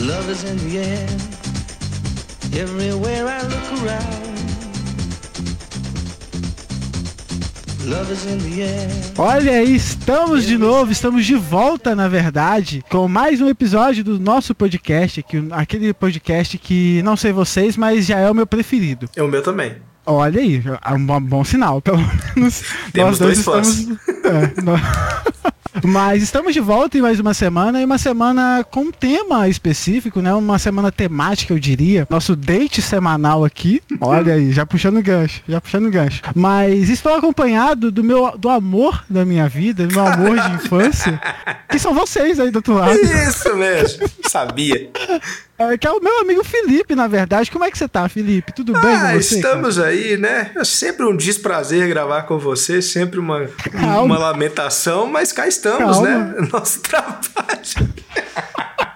Love is in the air. Everywhere I look around. Love is in the air. Olha aí, estamos de novo, estamos de volta, na verdade, com mais um episódio do nosso podcast, que, aquele podcast que não sei vocês, mas já é o meu preferido. É o meu também. Olha aí, é um bom sinal, pelo menos. Temos nós dois dois fãs. estamos. É, nós- Mas estamos de volta em mais uma semana e uma semana com um tema específico, né? Uma semana temática, eu diria. Nosso date semanal aqui. Olha aí, já puxando gancho, já puxando gancho. Mas estou acompanhado do meu do amor da minha vida, do meu amor de infância, que são vocês aí do outro lado. Isso mesmo. Sabia. É, que é o meu amigo Felipe, na verdade. Como é que você tá, Felipe? Tudo bem Ah, com você? estamos aí, né? É sempre um desprazer gravar com você, sempre uma, Calma. uma lamentação, mas cá estamos, Calma. né? Nosso trabalho.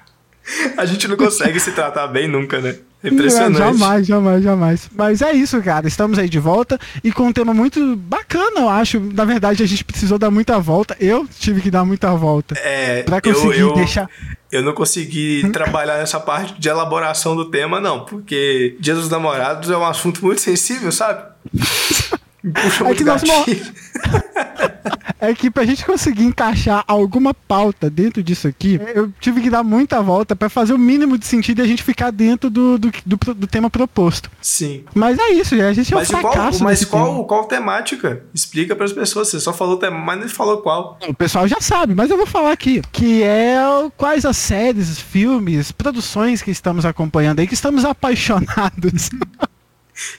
A gente não consegue se tratar bem nunca, né? É Impressionante. Não, jamais, jamais, jamais. Mas é isso, cara. Estamos aí de volta e com um tema muito bacana, eu acho. Na verdade, a gente precisou dar muita volta. Eu tive que dar muita volta. É, Pra eu, conseguir eu, deixar- eu não consegui trabalhar nessa parte de elaboração do tema, não, porque Dia dos Namorados é um assunto muito sensível, sabe? Puxa É que nós gatilho. É que pra gente conseguir encaixar alguma pauta dentro disso aqui, eu tive que dar muita volta pra fazer o mínimo de sentido e a gente ficar dentro do, do, do, do tema proposto. Sim. Mas é isso, a gente é um Mas, e qual, fracasso. mas qual, tema. qual temática? Explica para as pessoas. Você só falou tema, mas não falou qual. O pessoal já sabe, mas eu vou falar aqui. Que é quais as séries, filmes, produções que estamos acompanhando aí, que estamos apaixonados.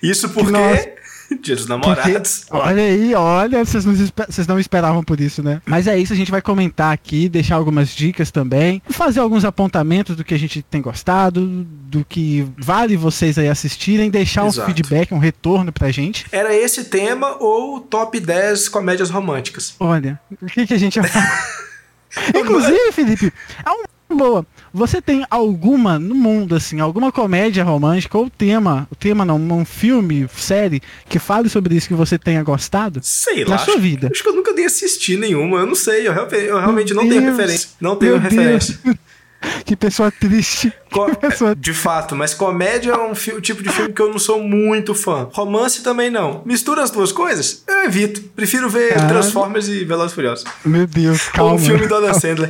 Isso porque. Dia dos Namorados. Porque- olha aí, olha, vocês não, vocês não esperavam por isso, né? Mas é isso, a gente vai comentar aqui, deixar algumas dicas também, fazer alguns apontamentos do que a gente tem gostado, do que vale vocês aí assistirem, deixar um Exato. feedback, um retorno pra gente. Era esse tema ou top 10 comédias românticas? Olha, o que, que a gente vai falar? Inclusive, Felipe, é uma boa. Você tem alguma no mundo, assim, alguma comédia romântica ou tema, o tema não, um filme, série, que fale sobre isso que você tenha gostado? Sei Na lá. sua acho- vida. Acho que eu nunca nem assisti nenhuma. Eu não sei. Eu, eu realmente Meu não tenho Deus. referência. Não tenho referência. Deus. Que pessoa triste. Co- Que pessoa... De fato, mas comédia é um tipo de filme que eu não sou muito fã. Romance também não. Mistura as duas coisas? Eu evito. Prefiro ver Caralho. Transformers e Velozes e Furiosos. Meu Deus, Ou calma. um filme do Adam Sandler.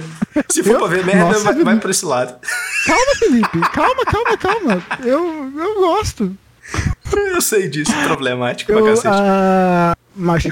Se for Eu- pra ver merda, Nossa, vai, vai Felipe. pra esse lado. Calma, Felipe. Calma, calma, calma. Eu, eu gosto. Eu sei disso. Problemático pra Eu, cacete. ah, mas...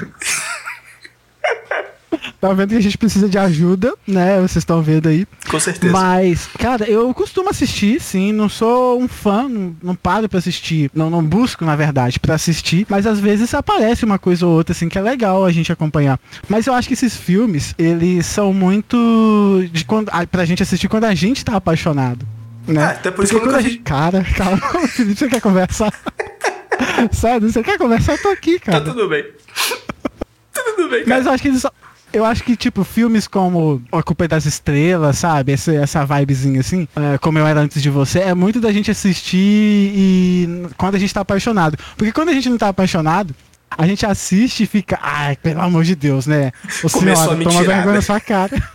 Tá vendo que a gente precisa de ajuda, né? Vocês estão vendo aí. Com certeza. Mas, cara, eu costumo assistir, sim. Não sou um fã, não, não paro pra assistir. Não, não busco, na verdade, pra assistir. Mas às vezes aparece uma coisa ou outra, assim, que é legal a gente acompanhar. Mas eu acho que esses filmes, eles são muito. De quando, pra gente assistir quando a gente tá apaixonado. Né? Ah, até por isso Porque que eu nunca a gente. Cara, calma, Felipe, você quer conversar? Sério, você quer conversar? Eu tô aqui, Tá cara. tudo bem. Tá tudo bem, cara. Mas eu acho que eles só- Eu acho que, tipo, filmes como A Culpa é das Estrelas, sabe? Essa, essa vibezinha assim, é, como eu era antes de você, é muito da gente assistir e quando a gente tá apaixonado. Porque quando a gente não tá apaixonado, a gente assiste e fica, ai, pelo amor de Deus, né? O Começou senhora, a toma mentirada. vergonha na sua cara.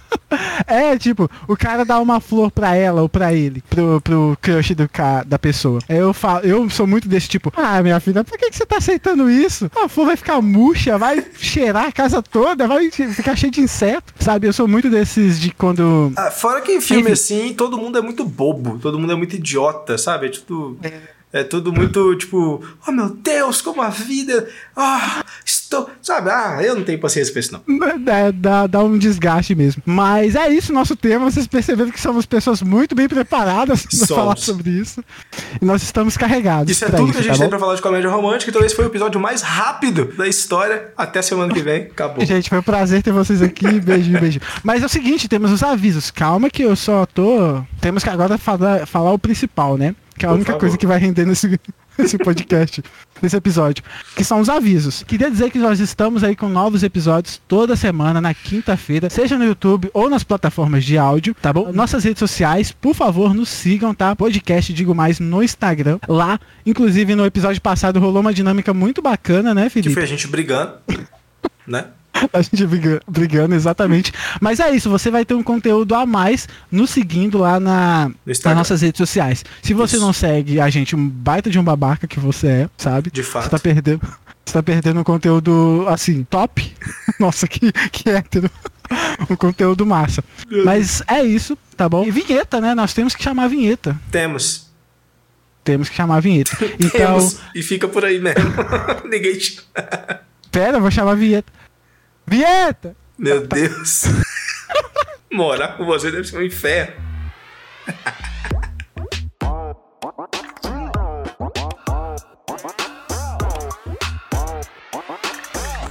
É, tipo, o cara dá uma flor pra ela ou pra ele, pro, pro crush do ca, da pessoa. Aí Eu falo, eu sou muito desse tipo, ah, minha filha, por que, que você tá aceitando isso? A flor vai ficar murcha, vai cheirar a casa toda, vai ficar cheio de inseto, sabe? Eu sou muito desses de quando. Ah, fora que em filme Enfim. assim, todo mundo é muito bobo, todo mundo é muito idiota, sabe? É tudo. É tudo muito tipo, oh meu Deus, como a vida. Ah, estou. Sabe? Ah, eu não tenho paciência pra isso, não. Dá, dá, dá um desgaste mesmo. Mas é isso, nosso tema. Vocês perceberam que somos pessoas muito bem preparadas para falar sobre isso. E nós estamos carregados. Isso é tudo que a gente tá tem bom? pra falar de comédia romântica, então esse foi o episódio mais rápido da história. Até semana que vem. Acabou. Gente, foi um prazer ter vocês aqui. Beijinho, beijinho. Mas é o seguinte, temos os avisos. Calma que eu só tô. Temos que agora falar, falar o principal, né? Que é a Por única favor. coisa que vai render nesse, nesse podcast, nesse episódio. Que são os avisos. Queria dizer que nós estamos aí com novos episódios toda semana, na quinta-feira, seja no YouTube ou nas plataformas de áudio, tá bom? Nossas redes sociais, por favor, nos sigam, tá? Podcast Digo Mais no Instagram. Lá, inclusive no episódio passado rolou uma dinâmica muito bacana, né, Que Felipe? foi a gente brigando, né? a gente briga- brigando, exatamente. Mas é isso, você vai ter um conteúdo a mais nos seguindo lá na, nas nossas redes sociais. Se você Isso. não segue a gente, um baita de um babaca que você é, sabe? De fato. Você tá perdendo. Você tá perdendo um conteúdo, assim, top. Nossa, que, que hétero. Um conteúdo massa. Mas é isso, tá bom? E vinheta, né? Nós temos que chamar a vinheta. Temos. Temos que chamar a vinheta. Então, Temos. E fica por aí mesmo. Ninguém te... pera, eu vou chamar a vinheta. Vinheta! Meu Deus. Morar com você deve ser um inferno.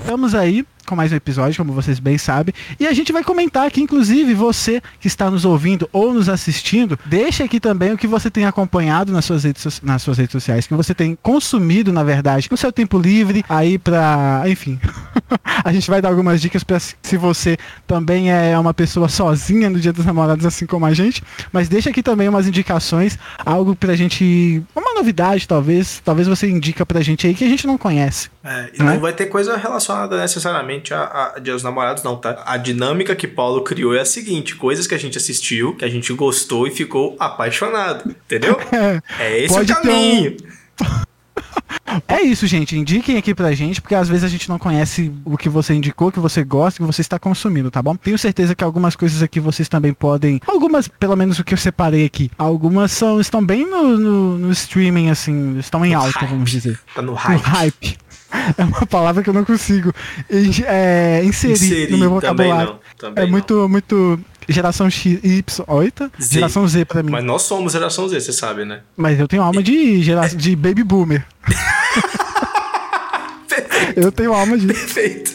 Estamos aí com mais um episódio, como vocês bem sabem. E a gente vai comentar aqui, inclusive, você que está nos ouvindo ou nos assistindo, deixa aqui também o que você tem acompanhado nas suas redes, nas suas redes sociais, que você tem consumido, na verdade, no seu tempo livre, aí pra. Enfim. a gente vai dar algumas dicas para se você também é uma pessoa sozinha no Dia dos Namorados, assim como a gente. Mas deixa aqui também umas indicações, algo pra gente. Uma novidade, talvez. Talvez você indica pra gente aí que a gente não conhece. É, e Né? não vai ter coisa relacionada necessariamente a, a Dia dos Namorados, não, tá? A dinâmica que Paulo criou é a seguinte: coisas que a gente assistiu, que a gente gostou e ficou apaixonado. Entendeu? É esse Pode o caminho. É isso, gente. Indiquem aqui pra gente, porque às vezes a gente não conhece o que você indicou, que você gosta, que você está consumindo, tá bom? Tenho certeza que algumas coisas aqui vocês também podem. Algumas, pelo menos o que eu separei aqui. Algumas são, estão bem no, no, no streaming, assim, estão em No alta, hype. vamos dizer. Tá no No hype. É uma palavra que eu não consigo é, inserir, Inserir, no meu também vocabulário. não, também é não. muito, muito. Geração X, Y, oita? Z. Geração Z pra mim. Mas Mas, nós somos geração Z, você sabe, né? eu tenho alma de, gera... de baby boomer. Eu tenho alma de. Perfeito.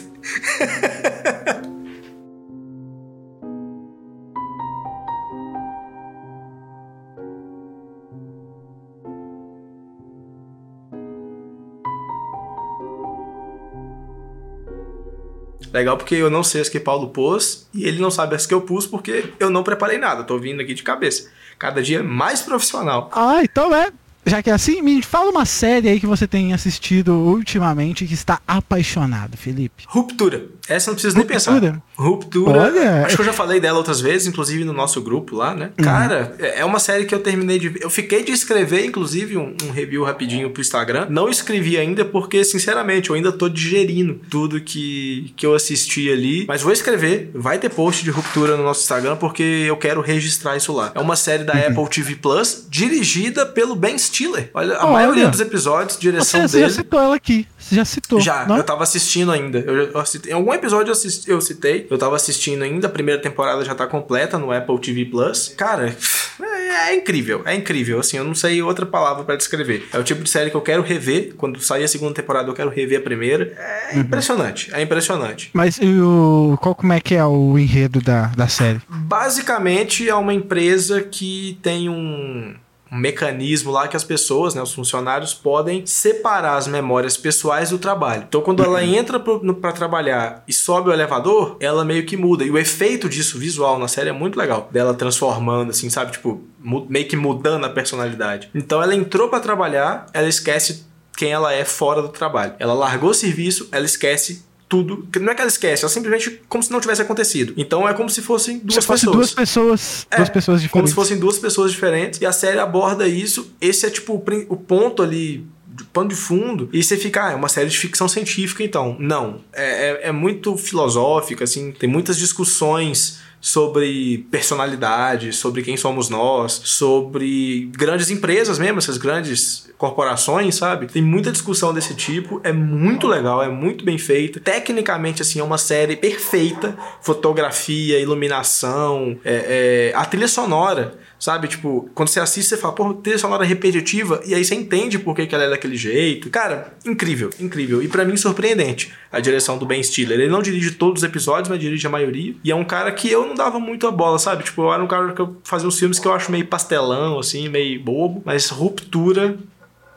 Legal porque eu não sei as que Paulo pôs e ele não sabe as que eu pus porque eu não preparei nada. Tô vindo aqui de cabeça. Cada dia mais profissional. Ah, então é. Já que é assim, me fala uma série aí que você tem assistido ultimamente que está apaixonado, Felipe. Ruptura. Essa não precisa nem Ruptura? pensar. Ruptura. Olha. Acho que eu já falei dela outras vezes, inclusive no nosso grupo lá, né? Uhum. Cara, é é uma série que eu terminei de. Eu fiquei de escrever, inclusive, um, um review rapidinho pro Instagram. Não escrevi ainda porque, sinceramente, eu ainda tô digerindo tudo que, que eu assisti ali. Mas vou escrever. Vai ter post de Ruptura no nosso Instagram porque eu quero registrar isso lá. É uma série da Uhum. Apple TV Plus, dirigida pelo Ben Stiller. Olha, a Olha. maioria dos episódios, direção Você, você já dele. citou ela aqui. Você já citou. Já, não? eu tava assistindo ainda. Eu, eu em algum episódio eu, assisti- eu citei. Eu tava assistindo ainda. A primeira temporada já tá completa no Apple TV Plus. Cara, é, é incrível. É incrível. Assim, eu não sei outra palavra pra descrever. É o tipo de série que eu quero rever. Quando sair a segunda temporada, eu quero rever a primeira. É impressionante. É impressionante. Mas e o, qual como é que é o enredo da, da série? Basicamente, é uma empresa que tem um. Um mecanismo lá que as pessoas, né, os funcionários, podem separar as memórias pessoais do trabalho. Então, quando ela entra para trabalhar e sobe o elevador, ela meio que muda. E o efeito disso visual na série é muito legal. Dela transformando, assim, sabe? Tipo, meio que mudando a personalidade. Então, ela entrou para trabalhar, ela esquece quem ela é fora do trabalho. Ela largou o serviço, ela esquece tudo. Não é que ela esquece, ela simplesmente como se não tivesse acontecido. Então é como se fossem duas Se fosse pessoas. duas pessoas. É, duas pessoas Como diferentes. se fossem duas pessoas diferentes. E a série aborda isso. Esse é tipo o o ponto ali. de Pano de fundo, e você fica, ah, é uma série de ficção científica, então. Não. É, é, é muito filosófica, assim, tem muitas discussões sobre personalidade, sobre quem somos nós, sobre grandes empresas mesmo, essas grandes corporações, sabe? Tem muita discussão desse tipo, é muito legal, é muito bem feita. Tecnicamente, assim, é uma série perfeita. Fotografia, iluminação, é, é, a trilha sonora, sabe? Tipo, quando você assiste, você fala, pô, trilha sonora repetitiva, e aí você entende por que, que ela é daquele jeito. Cara, incrível, incrível. E pra mim, surpreendente a direção do Ben Stiller. Ele não dirige todos os episódios, mas dirige a maioria. E é um cara que eu não dava muito a bola, sabe? Tipo, eu era um cara que eu fazia uns filmes que eu acho meio pastelão, assim, meio bobo. Mas Ruptura,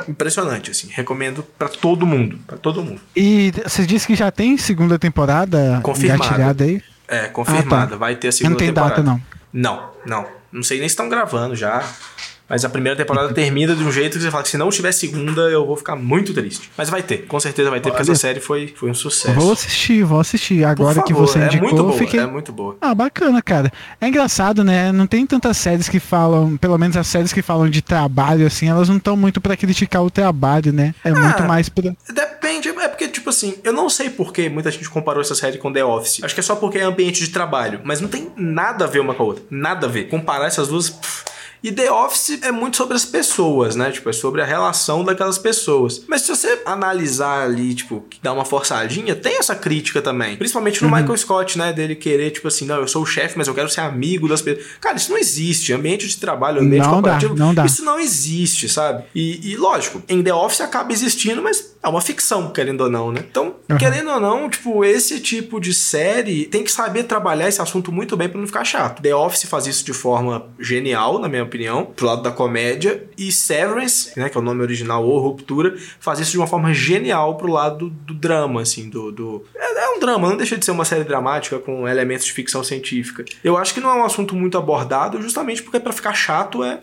impressionante, assim. Recomendo pra todo mundo. Pra todo mundo. E você disse que já tem segunda temporada Confirmada. aí? É, confirmada. Ah, tá. Vai ter a segunda não tem temporada. data, não. Não, não. Não sei nem se estão gravando já. Mas a primeira temporada termina de um jeito que você fala que se não tiver segunda, eu vou ficar muito triste. Mas vai ter, com certeza vai ter, porque Olha. essa série foi, foi um sucesso. Vou assistir, vou assistir. Agora que favor, você é indicou, muito boa, fiquei. é muito boa. Ah, bacana, cara. É engraçado, né? Não tem tantas séries que falam, pelo menos as séries que falam de trabalho, assim, elas não estão muito pra criticar o trabalho, né? É muito mais pra. Depende, é porque, tipo assim, eu não sei por que muita gente comparou essa série com The Office. Acho que é só porque é ambiente de trabalho, mas não tem nada a ver uma com a outra. Nada a ver. Comparar essas duas. pff. E The Office é muito sobre as pessoas, né? Tipo, é sobre a relação daquelas pessoas. Mas se você analisar ali, tipo, dar uma forçadinha, tem essa crítica também. Principalmente no Michael Scott, né? Dele querer, tipo assim, não, eu sou o chefe, mas eu quero ser amigo das pessoas. Cara, isso não existe. Ambiente de trabalho, ambiente Não dá, corporativo, não dá. isso não existe, sabe? E, e, lógico, em The Office acaba existindo, mas é uma ficção, querendo ou não, né? Então, Uhum. querendo ou não, tipo, esse tipo de série tem que saber trabalhar esse assunto muito bem pra não ficar chato. The Office faz isso de forma genial, na minha opinião, pro lado da comédia, e Severance, né, que é o nome original, ou Ruptura, faz isso de uma forma genial pro lado do, drama, assim, do... do... É, é um drama, não deixa de ser uma série dramática com elementos de ficção científica. Eu acho que não é um assunto muito abordado, justamente porque pra ficar chato é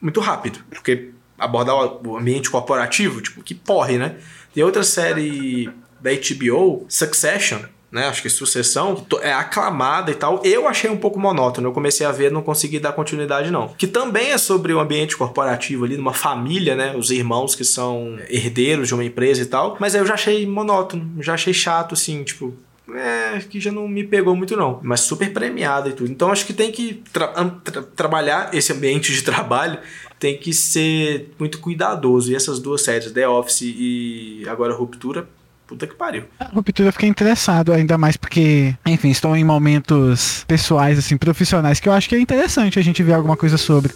muito rápido. Porque abordar o ambiente corporativo, tipo, que porre, né? Tem outra série da HBO, Succession, né? Acho que Sucessão, que é aclamada e tal. Eu achei um pouco monótono. Eu comecei a ver, não consegui dar continuidade, não. Que também é sobre o ambiente corporativo ali, numa família, né? Os irmãos que são herdeiros de uma empresa e tal. Mas aí eu já achei monótono, já achei chato, assim, tipo. É, que já não me pegou muito não, mas super premiada e tudo. Então acho que tem que tra- tra- trabalhar esse ambiente de trabalho, tem que ser muito cuidadoso. E essas duas séries, The Office e agora Ruptura, puta que pariu. A ruptura eu fiquei interessado, ainda mais porque, enfim, estou em momentos pessoais, assim, profissionais, que eu acho que é interessante a gente ver alguma coisa sobre.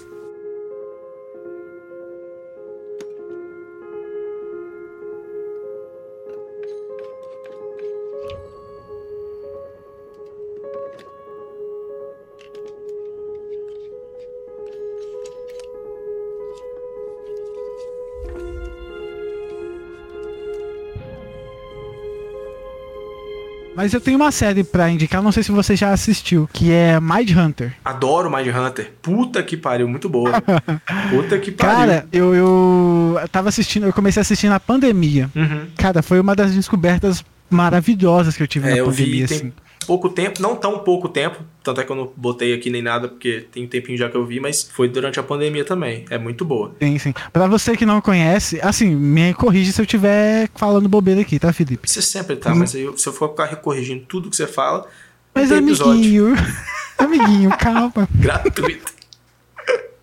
Mas eu tenho uma série pra indicar, não sei se você já assistiu, que é Mind Hunter. Adoro Mind Hunter. Puta que pariu, muito boa. Puta que pariu. Cara, eu, eu tava assistindo, eu comecei a assistir na pandemia. Uhum. Cara, foi uma das descobertas maravilhosas que eu tive É, na eu pandemia, vi tem assim. Pouco tempo, não tão pouco tempo, tanto é que eu não botei aqui nem nada, porque tem um tempinho já que eu vi, mas foi durante a pandemia também. É muito boa. Sim, sim. Pra você que não conhece, assim, me corrige se eu estiver falando bobeira aqui, tá, Felipe? Você sempre tá, mas aí eu- se eu for ficar corrigindo tudo que você fala, Mas amiguinho, amiguinho, calma. gratuito.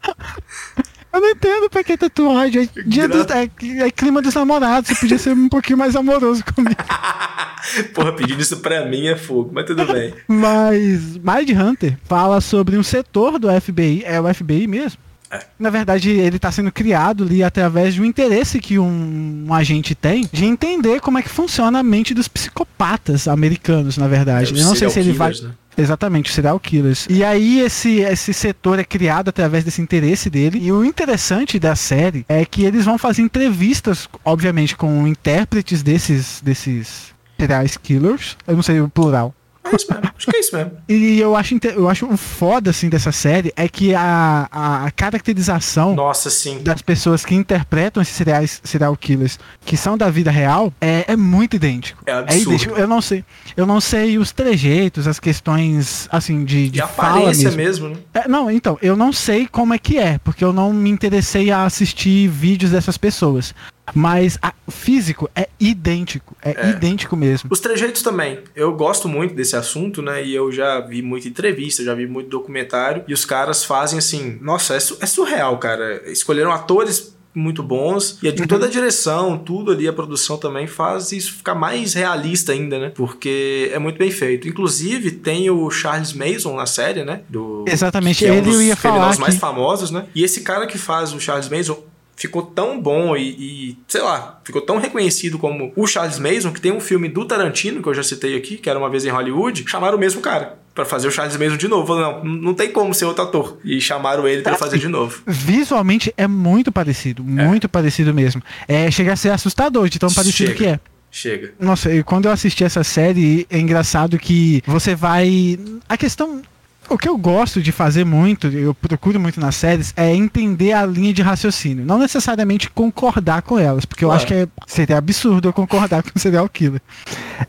Eu não entendo pra que tatuagem. É, dia Gra- dos- é- é clima dos namorados, você podia ser um pouquinho mais amoroso comigo. Porra, pedindo isso pra mim é fogo, mas tudo bem. Mas Mind Hunter fala sobre um setor do FBI, é o FBI mesmo? É. Na verdade, ele está sendo criado ali através de um interesse que um, um agente tem de entender como é que funciona a mente dos psicopatas americanos, na verdade. É, Eu não sei se ele vai. né? Exatamente, serial killers. E aí esse, esse setor é criado através desse interesse dele. E o interessante da série é que eles vão fazer entrevistas, obviamente, com intérpretes desses, desses serial killers. Eu não sei o plural. É isso mesmo, acho que é isso mesmo. E eu acho, eu acho o foda assim dessa série é que a, a, caracterização Nossa, sim. das pessoas que interpretam esses serial, serial killers que são da vida real é, é muito idêntico. É absurdo. idêntico. Eu não sei. Eu não sei os trejeitos, as questões assim de, de fala aparência mesmo. mesmo, né? É, não, então, eu não sei como é que é, porque eu não me interessei a assistir vídeos dessas pessoas. Mas a- o físico é idêntico. É, É. idêntico mesmo. Os trejeitos também. Eu gosto muito desse assunto, né? E eu já vi muita entrevista, já vi muito documentário. E os caras fazem assim. Nossa, é, su- é surreal, cara. Escolheram atores muito bons. E a- Uhum. toda a direção, tudo ali, a produção também faz isso ficar mais realista ainda, né? Porque é muito bem feito. Inclusive, tem o Charles Mason na série, né? Do, Exatamente, que é um ele dos ia falar criminosos mais que- famosos, né? E esse cara que faz o Charles Mason ficou tão bom e, e, sei lá, ficou tão reconhecido como o Charles Mason que tem um filme do Tarantino, que eu já citei aqui, que era uma vez em Hollywood, chamaram o mesmo cara pra fazer o Charles Mason de novo. Falaram, não, não tem como ser outro ator. E chamaram ele pra fazer de novo. Visualmente é muito parecido, muito parecido mesdo É, chega a ser assustador de tão parecido Chega. que é. Chega. Nossa, e quando eu assisti essa série, é engraçado que você vai. A questão. O que eu gosto de fazer muito, eu procuro muito nas séries, é entender a linha de raciocínio. Não necessariamente concordar com elas, porque eu acho que é- seria absurdo eu concordar com o serial killer.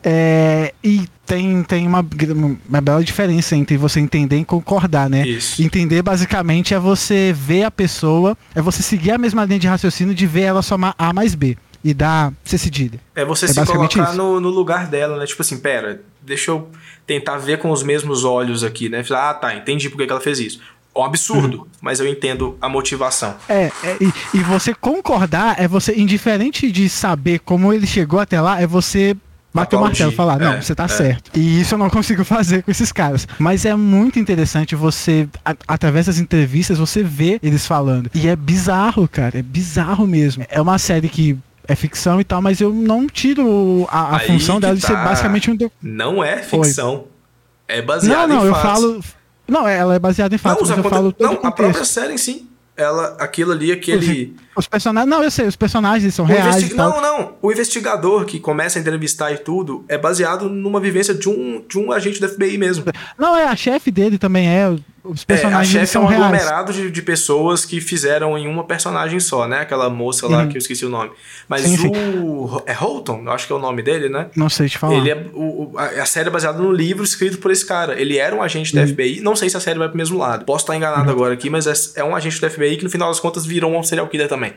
É, e tem, tem uma, uma bela diferença entre você entender e concordar, né? Isso. Entender basicamente é você ver a pessoa, é você seguir a mesma linha de raciocínio de ver ela somar A mais B e dar C cedilha. É você É se colocar no, no lugar dela, né? Tipo assim, pera, deixa eu tentar ver com os mesmos olhos aqui, né? Ah, tá, entendi por que ela fez isso. É um absurdo, Uhum. mas eu entendo a motivação. É, é, e, e você concordar é você, indiferente de saber como ele chegou até lá, é você bater o martelo e falar, não, é, você tá é. certo. E isso eu não consigo fazer com esses caras. Mas é muito interessante você, a- através das entrevistas, você ver eles falando. E é bizarro, cara, é bizarro mesmo. É uma série que é ficção e tal, mas eu não tiro a, a função dela de ser tá. basicamente um. Não é ficção. É Não, baseado não, em eu fatos. falo. Não, ela é baseada em Não, fatos, os mas eu falo todo não a própria série em si. Ela, aquilo ali, aquele. Os personagens. Não, eu sei, os personagens são O reais investi-. Não, não. O investigador que começa a entrevistar e tudo é baseado numa vivência de um, de um agente do FBI mesmo. Não, é a chefe dele também é. Os É, a personagens chefe é um reais. aglomerado de, de pessoas que fizeram em uma personagem só, né? Aquela moça lá Uhum. que eu esqueci o nome. Mas Sim, sim. o. É Holton, eu acho que é o nome dele, né? Não sei te falar. Ele é, o, a, a série é baseada no livro escrito por esse cara. Ele era um agente Uhum. da FBI. Não sei se a série vai pro mesmo lado. Posso estar enganado agora aqui, mas é, é um agente da FBI que no final das contas virou um serial killer também.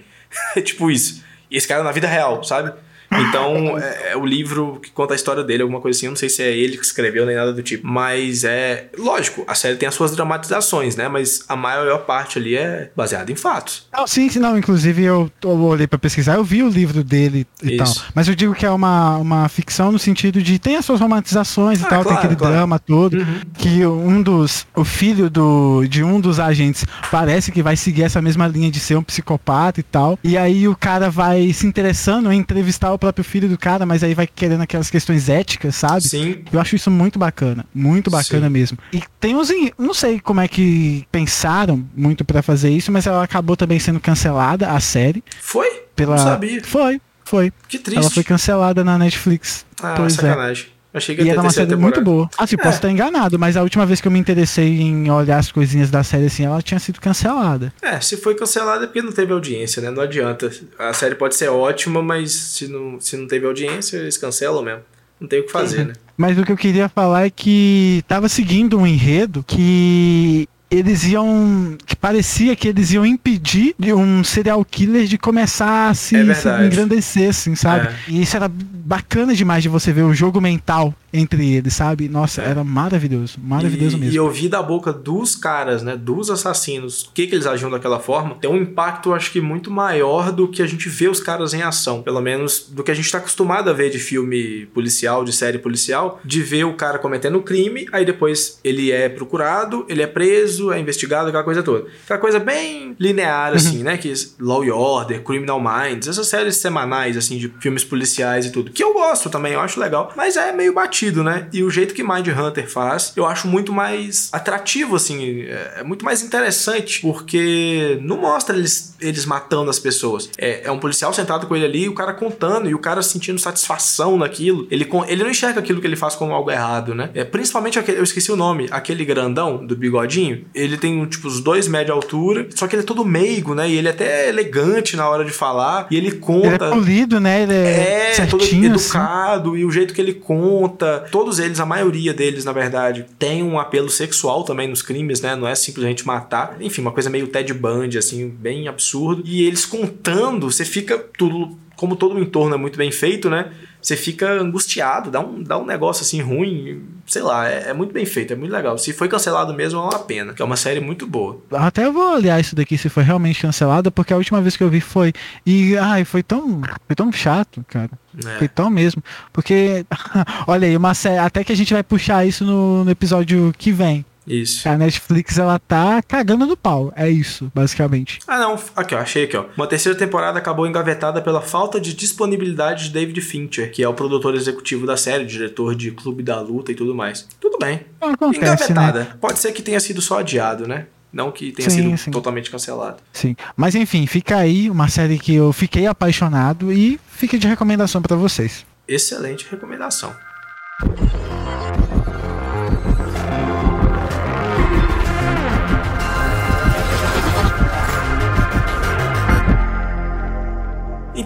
é tipo isso. E esse cara na vida real, sabe? Então, é, é o livro que conta a história dele, alguma coisa assim. Eu não sei se é ele que escreveu nem nada do tipo. Mas é. Lógico, a série tem as suas dramatizações, né? Mas a maior parte ali é baseada em fatos. Não, sim, sim, não. Inclusive eu, eu olhei pra pesquisar, eu vi o livro dele e Isso. tal. Mas eu digo que é uma, uma ficção no sentido de tem as suas romantizações e Ah, tal, claro, tem aquele claro. drama todo. Uhum. Que um dos. O filho do, de um dos agentes parece que vai seguir essa mesma linha de ser um psicopata e tal. E aí o cara vai se interessando em entrevistar o próprio filho do cara, mas aí vai querendo aquelas questões éticas, sabe? Sim. Eu acho isso muito bacana, muito bacana Sim. mesmo. E tem uns, não sei como é que pensaram muito pra fazer isso, mas ela acabou também sendo cancelada a série Foi? pela Não sabia. Foi, foi. Que Ela triste. foi cancelada na Netflix. Ah, pois é. Achei que ia ter era uma série muito boa. Assim, É. posso estar enganado, mas a última vez que eu me interessei em olhar as coisinhas da série assim, ela tinha sido cancelada. É, se foi cancelada é porque não teve audiência, né? Não adianta. A série pode ser ótima, mas se não, se não teve audiência, eles cancelam mesmo. Não tem o que fazer, né? Mas o que eu queria falar é que tava seguindo um enredo que eles iam. que parecia que eles iam impedir de um serial killer de começar a se, É se engrandecer, assim, sabe? É. E isso era bacana demais de você ver o jogo mental entre eles, sabe? Nossa, É. era maravilhoso, maravilhoso e, mesmo. E ouvir da boca dos caras, né? Dos assassinos, o que, que eles agiam daquela forma, tem um impacto, acho que, muito maior do que a gente vê os caras em ação. Pelo menos do que a gente tá acostumado a ver de filme policial, de série policial, de ver o cara cometendo crime, aí depois ele é procurado, ele é preso, é investigado, aquela coisa toda. Aquela coisa bem linear, assim, né? Que Law and Order, Criminal Minds, essas séries semanais, assim, de filmes policiais e tudo. Que eu gosto também, eu acho legal. Mas é meio batido, né? E o jeito que Mind Hunter faz, eu acho muito mais atrativo, assim. É é muito mais interessante, porque não mostra eles, eles matando as pessoas. É, é um policial sentado com ele ali, o cara contando, e o cara sentindo satisfação naquilo. Ele, ele não enxerga aquilo que ele faz como algo errado, né? É, principalmente aquele, eu esqueci o nome, aquele grandão do bigodinho. Ele tem, tipo, os dois média altura, só que ele é todo meigo, né? E ele é até elegante na hora de falar, e ele Ele é conta. polido, né? Ele é, É, todo assim. educado e o jeito que ele conta. Todos eles, a maioria deles, na verdade, tem um apelo sexual também nos crimes, né? Não é simplesmente matar. Enfim, uma coisa meio Ted Bundy, assim, bem absurdo. E eles contando, você fica tudo. Como todo o entorno é muito bem feito, né? Você fica angustiado, dá um, dá um negócio assim ruim, sei lá, é, é muito bem feito, é muito legal. Se foi cancelado mesmo, é uma pena, que é uma série muito boa. Até eu vou olhar isso daqui se foi realmente cancelada, porque a última vez que eu vi foi. E ai, foi tão. Foi tão chato, cara. Foi É. tão mesmo. Porque, olha aí, uma série. Até que a gente vai puxar isso no, no episódio que vem. Isso. A Netflix, ela tá cagando no pau. É isso, basicamente. Ah, não. Aqui, ó. Achei aqui, ó. Uma terceira temporada acabou engavetada pela falta de disponibilidade de David Fincher, que é o produtor executivo da série, diretor de Clube da Luta e tudo mais. Tudo bem. Acontece, né? Engavetada. Pode ser que tenha sido só adiado, né? Não que tenha Sim, sido sim. totalmente cancelado. Sim. Mas enfim, fica aí uma série que eu fiquei apaixonado e fica de recomendação pra vocês. Excelente recomendação.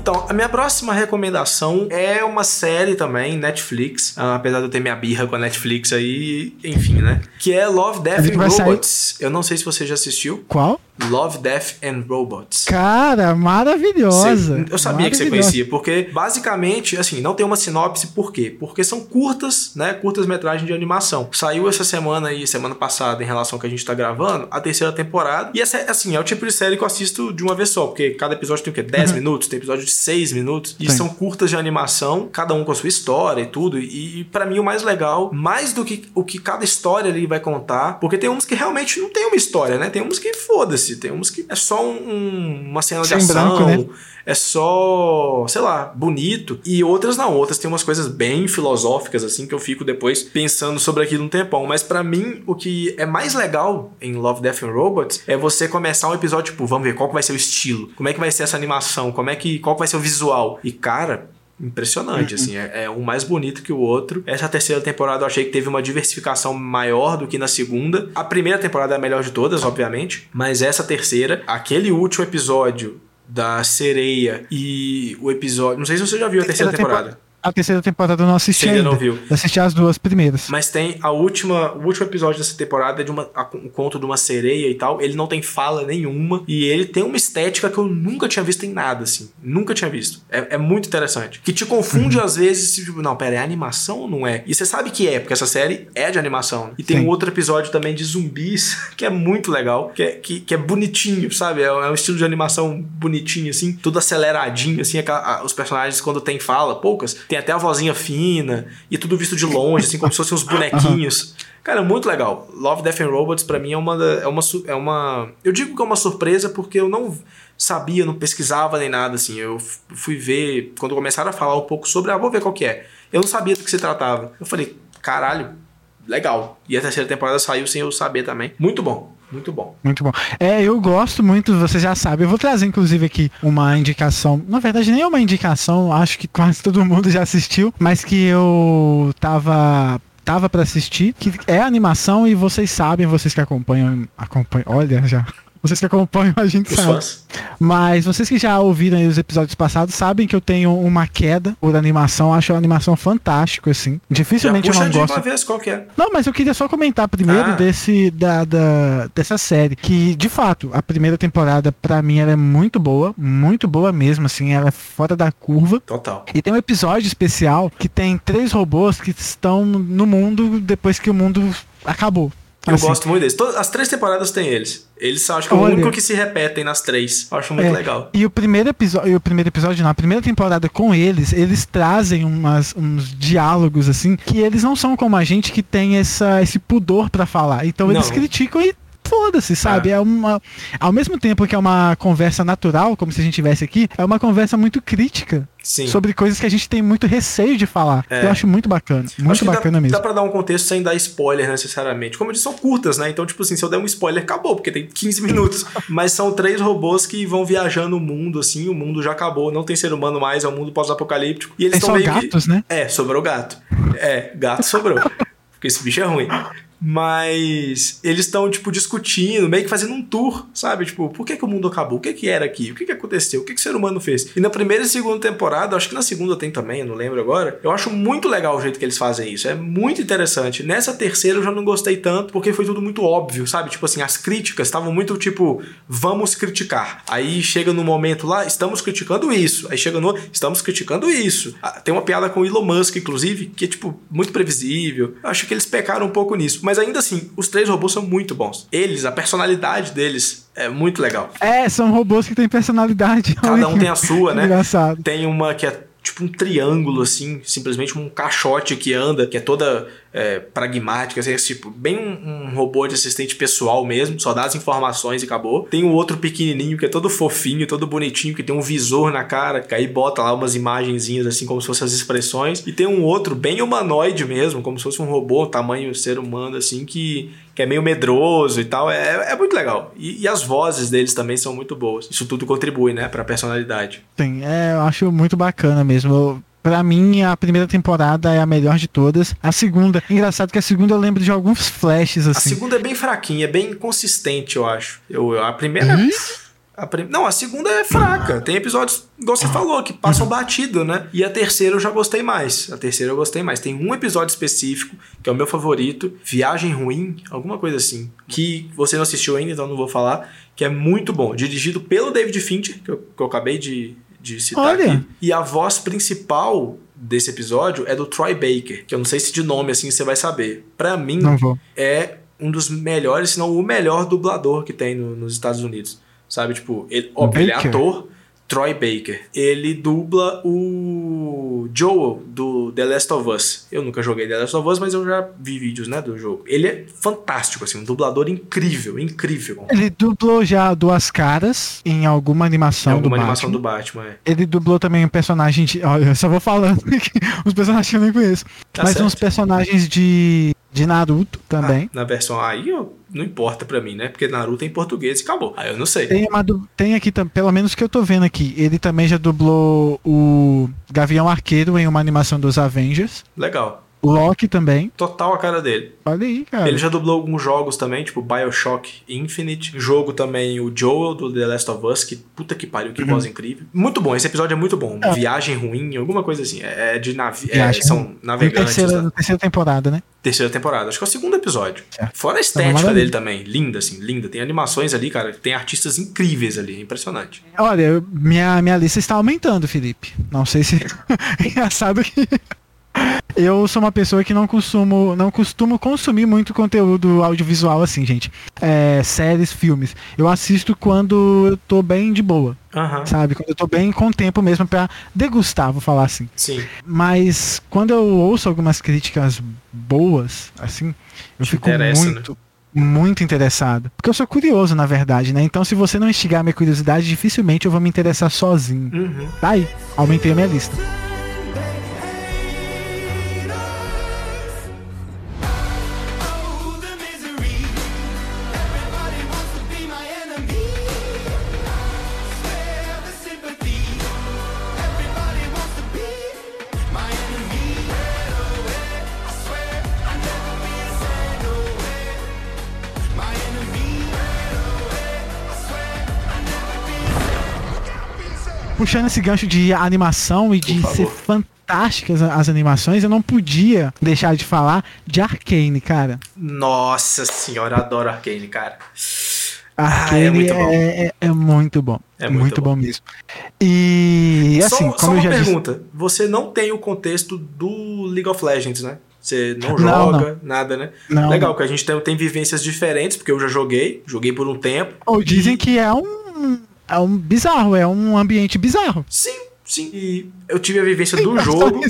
Então, a minha próxima recomendação é uma série também, Netflix. ah, apesar de eu ter minha birra com a Netflix aí, enfim, né? Que é Love, Death Ele and vai sair- Robots. Eu não sei se você já assistiu. Qual? Love, Death and Robots. Cara, maravilhosa. Eu sabia que você conhecia, porque basicamente, assim, não tem uma sinopse, por quê? Porque são curtas, né? Curtas-metragens de animação. Saiu essa semana aí, semana passada, em relação ao que a gente tá gravando, a terceira temporada. E essa, assim, é o tipo de série que eu assisto de uma vez só, porque cada episódio tem o quê? 10 minutos, tem episódio de 6 minutos. E Tem. são curtas de animação, cada um com a sua história e tudo. E, e para mim o mais legal, mais do que o que cada história ali vai contar, porque tem uns que realmente não tem uma história, né? Tem uns que foda-se, tem uns que é só um- um- uma cena de Sem ação, branco, né? é só, sei lá, bonito. E outras não, outras tem umas coisas bem filosóficas, assim, que eu fico depois pensando sobre aquilo um tempão. Mas pra mim, o que é mais legal em Love, Death and Robots é você começar um episódio, tipo, vamos ver qual que vai ser o estilo, como é que vai ser essa animação, como é que, qual que vai ser o visual. E, cara, Impressionante, assim, é, é um mais bonito que o outro. Essa terceira temporada eu achei que teve uma diversificação maior do que na segunda. A primeira temporada é a melhor de todas, obviamente, mas essa terceira, aquele último episódio da sereia e o episódio. Não sei se você já viu a terceira, temporada. A terceira temporada eu não assisti Você ainda ainda. não viu. Eu assisti as duas primeiras. Mas tem a última, o último episódio dessa temporada é de uma, a- um conto de uma sereia e tal. Ele não tem fala nenhuma e ele tem uma estética que eu nunca tinha visto em nada, assim. Nunca tinha visto. É, é muito interessante. Que te confunde às vezes, tipo, não, pera, é animação ou não é? E você sabe que é, porque essa série é de animação. E tem Sim. um outro episódio também de zumbis que é muito legal, que é, que, que é bonitinho, sabe? É, é um estilo de animação bonitinho, assim, tudo aceleradinho, assim. a- os personagens, quando tem fala, poucas, tem até a vozinha fina e tudo visto de longe, assim, como se fossem uns bonequinhos. Cara, muito legal. Love, Death and Robots, pra mim, é uma, é, uma, é uma. Eu digo que é uma surpresa porque eu não sabia, não pesquisava nem nada, assim. Eu fui ver, quando começaram a falar um pouco sobre, ah, vou ver qual que é. Eu não sabia do que se tratava. Eu falei, caralho, legal. E a terceira temporada saiu sem eu saber também. Muito bom, muito bom. Muito bom. É, eu gosto muito, você já sabe. Eu vou trazer, inclusive, aqui uma indicação. Na verdade, nem é uma indicação, acho que quase todo mundo já assistiu, mas que eu tava. Tava pra assistir, que é animação e vocês sabem, vocês que acompanham. acompanham olha já. Vocês que acompanham, a gente Os sabe. fãs. Mas vocês que já ouviram aí os episódios passados sabem que eu tenho uma queda por animação. Acho a animação fantástico, assim. Dificilmente eu não gosto. uma vez qual é. Não, mas eu queria só comentar primeiro Ah. desse da, da- dessa série que de fato a primeira temporada pra mim ela é muito boa, muito boa mesmo, assim, ela é fora da curva. Total. E tem um episódio especial que tem três robôs que estão no mundo depois que o mundo acabou. Eu Assim, gosto muito deles. Todas, as três temporadas tem eles. Eles são, acho que, é o Olha. único que se repetem nas três. Eu acho muito É, legal. E o primeiro episódio, o primeiro episódio, não, a primeira temporada com eles, eles trazem umas, uns diálogos assim que eles não são como a gente que tem essa, esse pudor pra falar. Então eles Não. criticam e foda-se, sabe? É. uma ao mesmo tempo que é uma conversa natural, como se a gente tivesse aqui, é uma conversa muito crítica Sim. sobre coisas que a gente tem muito receio de falar. É. Eu acho muito bacana, muito que bacana dá, mesmo. Dá pra dar um contexto sem dar spoiler necessariamente. Como eu disse, são curtas, né? Então, tipo assim, se eu der um spoiler, acabou, porque tem 15 minutos. Mas são três robôs que vão viajando o mundo, assim, o mundo já acabou, não tem ser humano mais, é um mundo pós-apocalíptico. E eles estão só meio que. gatos, né? É, sobrou gato. É, gato sobrou. Porque esse bicho é ruim. Mas eles estão, tipo, discutindo, meio que fazendo um tour, sabe? Tipo, por que, que o mundo acabou? O que, que era aqui? O que, que aconteceu? O que, que o ser humano fez? E na primeira e segunda temporada, acho que na segunda tem também, eu não lembro agora. Eu acho muito legal o jeito que eles fazem isso. É muito interessante. Nessa terceira eu já não gostei tanto, porque foi tudo muito óbvio, sabe? Tipo assim, as críticas estavam muito tipo, vamos criticar. Aí chega no momento lá, estamos criticando isso. Aí chega no, estamos criticando isso. Ah, Tem uma piada com o Elon Musk, inclusive, que é, tipo, muito previsível. Eu acho que eles pecaram um pouco nisso. Mas ainda assim, os três robôs são muito bons. Eles, a personalidade deles é muito legal. É, são robôs que têm personalidade. Cada um tem a sua, né? Engraçado. Tem uma que é tipo um triângulo, assim, simplesmente um caixote que anda, que é toda é, pragmática, assim, tipo, bem um, um robô de assistente pessoal mesmo, só dá as informações e acabou. Tem o outro pequenininho que é todo fofinho, todo bonitinho, que tem um visor na cara, que aí bota lá umas imagenzinhas, assim, como se fossem as expressões. E tem um outro bem humanoide mesmo, como se fosse um robô, tamanho ser humano, assim, que, que é meio medroso e tal. É, é muito legal. E, e as vozes deles também são muito boas. Isso tudo contribui, né, pra personalidade. Sim, é, eu acho muito bacana mesmo. Eu- Pra mim, a primeira temporada é a melhor de todas. A segunda, engraçado que a segunda eu lembro de alguns flashes A assim. segunda é bem fraquinha, é bem consistente, eu acho. Eu, a primeira. Hum? A prim... Não, a segunda é fraca. Tem episódios, igual você falou, que passam batido, né? E a terceira eu já gostei mais. A terceira eu gostei mais. Tem um episódio específico, que é o meu favorito, Viagem Ruim, alguma coisa assim, que você não assistiu ainda, então não vou falar, que é muito bom. Dirigido pelo David Fincher, que eu, que eu acabei de, de citar Olha. aqui. E a voz principal desse episódio é do Troy Baker, que eu não sei se de nome assim você vai saber. Pra mim, é um dos melhores, se não o melhor dublador que tem no- nos Estados Unidos. Sabe, tipo, ele, óbvio, ele é ator, Troy Baker. Ele dubla o Joel do The Last of Us. Eu nunca joguei The Last of Us, mas eu já vi vídeos, né, do jogo. Ele é fantástico, assim, um dublador incrível, incrível. Ele dublou já Duas Caras em alguma animação É alguma do animação Batman. do Batman, é. Ele dublou também um personagem de. Olha, eu só vou falando aqui, os personagens que eu nem conheço. Tá Mas certo. uns personagens de, de Naruto também. Ah, na versão aí, eu- não importa pra mim, né? Porque Naruto é em português e acabou. Aí eu não sei. Tem, uma tem aqui, pelo menos que eu tô vendo aqui, ele também já dublou o Gavião Arqueiro em uma animação dos Avengers. Legal. Loki também. Total a cara dele. Olha aí, cara. Ele já dublou alguns jogos também, tipo Bioshock Infinite. Jogo também o Joel do The Last of Us, que puta que pariu, que voz incrível. Muito bom, esse episódio é muito bom. Uhum. É. Viagem ruim, alguma coisa assim. É é de navio. Viagem são navegantes. terceira, da terceira temporada, né? terceira temporada. Acho que é o segundo episódio. Certo. Fora a Tá estética dele também. Linda, assim, linda. Tem animações ali, cara. Tem artistas incríveis ali. É impressionante. Olha, minha, minha lista está aumentando, Felipe. Não sei se. Engraçado que. Eu sou uma pessoa que não costumo, não costumo consumir muito conteúdo audiovisual assim, gente. É, séries, filmes. Eu assisto quando eu tô bem de boa, Aham. sabe? Quando eu tô bem com tempo mesmo pra degustar, vou falar assim. Sim. Mas quando eu ouço algumas críticas boas, assim, eu Te fico né? muito, muito interessado. Porque eu sou curioso, na verdade, né? Então, se você não instigar minha curiosidade, dificilmente eu vou me interessar sozinho. Uhum. Tá aí, aumentei a minha lista. Puxando esse gancho de animação e de ser fantásticas as animações, eu não podia deixar de falar de Arcane, cara. Nossa senhora, adoro Arcane, cara. Arcane é muito bom. é, é- é muito bom. É É muito muito, bom. bom. mesmo. E assim, só, como só eu uma já disse. pergunta. Você não tem o contexto do League of Legends, né? Você não Não, joga, nada, né? Não. Legal, porque a gente tem, tem vivências diferentes, porque eu já joguei, joguei por um tempo. Ou dizem E- que é um. É um bizarro, é um ambiente bizarro. Sim, sim. E eu tive a vivência do Só jogo.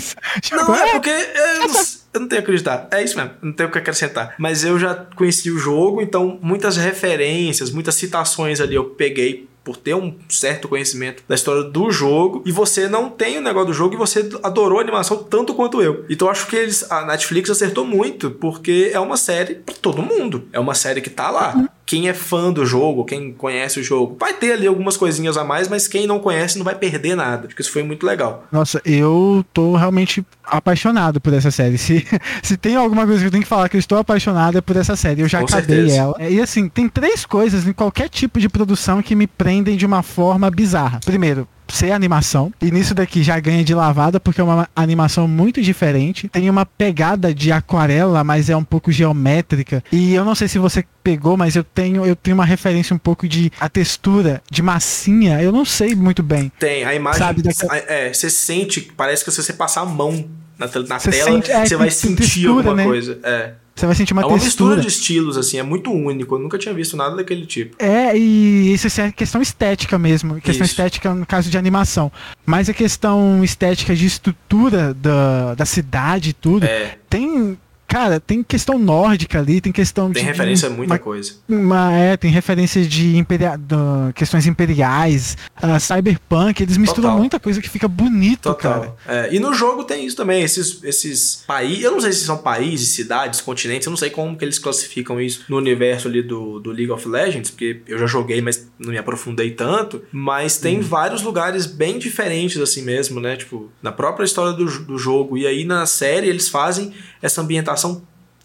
Tipo, Não, é é, porque eu não, eu não tenho que acreditar. É isso mesmo, não tenho o que acrescentar. Mas eu já conheci o jogo, então muitas referências, muitas citações ali eu peguei por ter um certo conhecimento da história do jogo. E você não tem o negócio do jogo e você adorou a animação tanto quanto eu. Então eu acho que eles, a Netflix acertou muito, porque é uma série pra todo mundo. É uma série que tá lá. Quem é fã do jogo, quem conhece o jogo, vai ter ali algumas coisinhas a mais, mas quem não conhece não vai perder nada. Acho que isso foi muito legal. Nossa, eu tô realmente apaixonado por essa série. Se, se tem alguma coisa que eu tenho que falar que eu estou apaixonado é por essa série. Eu já Com acabei certeza. ela. É, E assim, tem três coisas em qualquer tipo de produção que me prendem de uma forma bizarra. Primeiro, ser animação. E nisso daqui já ganha de lavada, porque é uma animação muito diferente. Tem uma pegada de aquarela, mas é um pouco geométrica. E eu não sei se você pegou, mas eu tenho, eu tenho uma referência um pouco de a textura de massinha. Eu não sei muito bem. Tem, a imagem. Sabe, daquela- É, você sente, parece que se você passar a mão na, na Você tela, sente- é, você vai sentir textura, alguma né? coisa. É. Você vai sentir uma é uma textura. mistura de estilos, assim, é muito único. Eu nunca tinha visto nada daquele tipo. É, e isso é questão estética mesmo. Questão Isso. estética no caso de animação. Mas a questão estética de estrutura da, da cidade e tudo. É, Tem. Cara, tem questão nórdica ali, tem questão tem de. referência a muita uma, coisa. uma- é, tem referências de imperia, da- questões imperiais, ah, cyberpunk, eles misturam Total. muita coisa que fica bonito, Total. cara. É, e no jogo tem isso também, esses, esses países. Eu não sei se são países, cidades, continentes, eu não sei como que eles classificam isso no universo ali do, do League of Legends, porque eu já joguei, mas não me aprofundei tanto. Mas tem vários lugares bem diferentes, assim mesmo, né? Tipo, na própria história do, do jogo. E aí na série eles fazem essa ambientação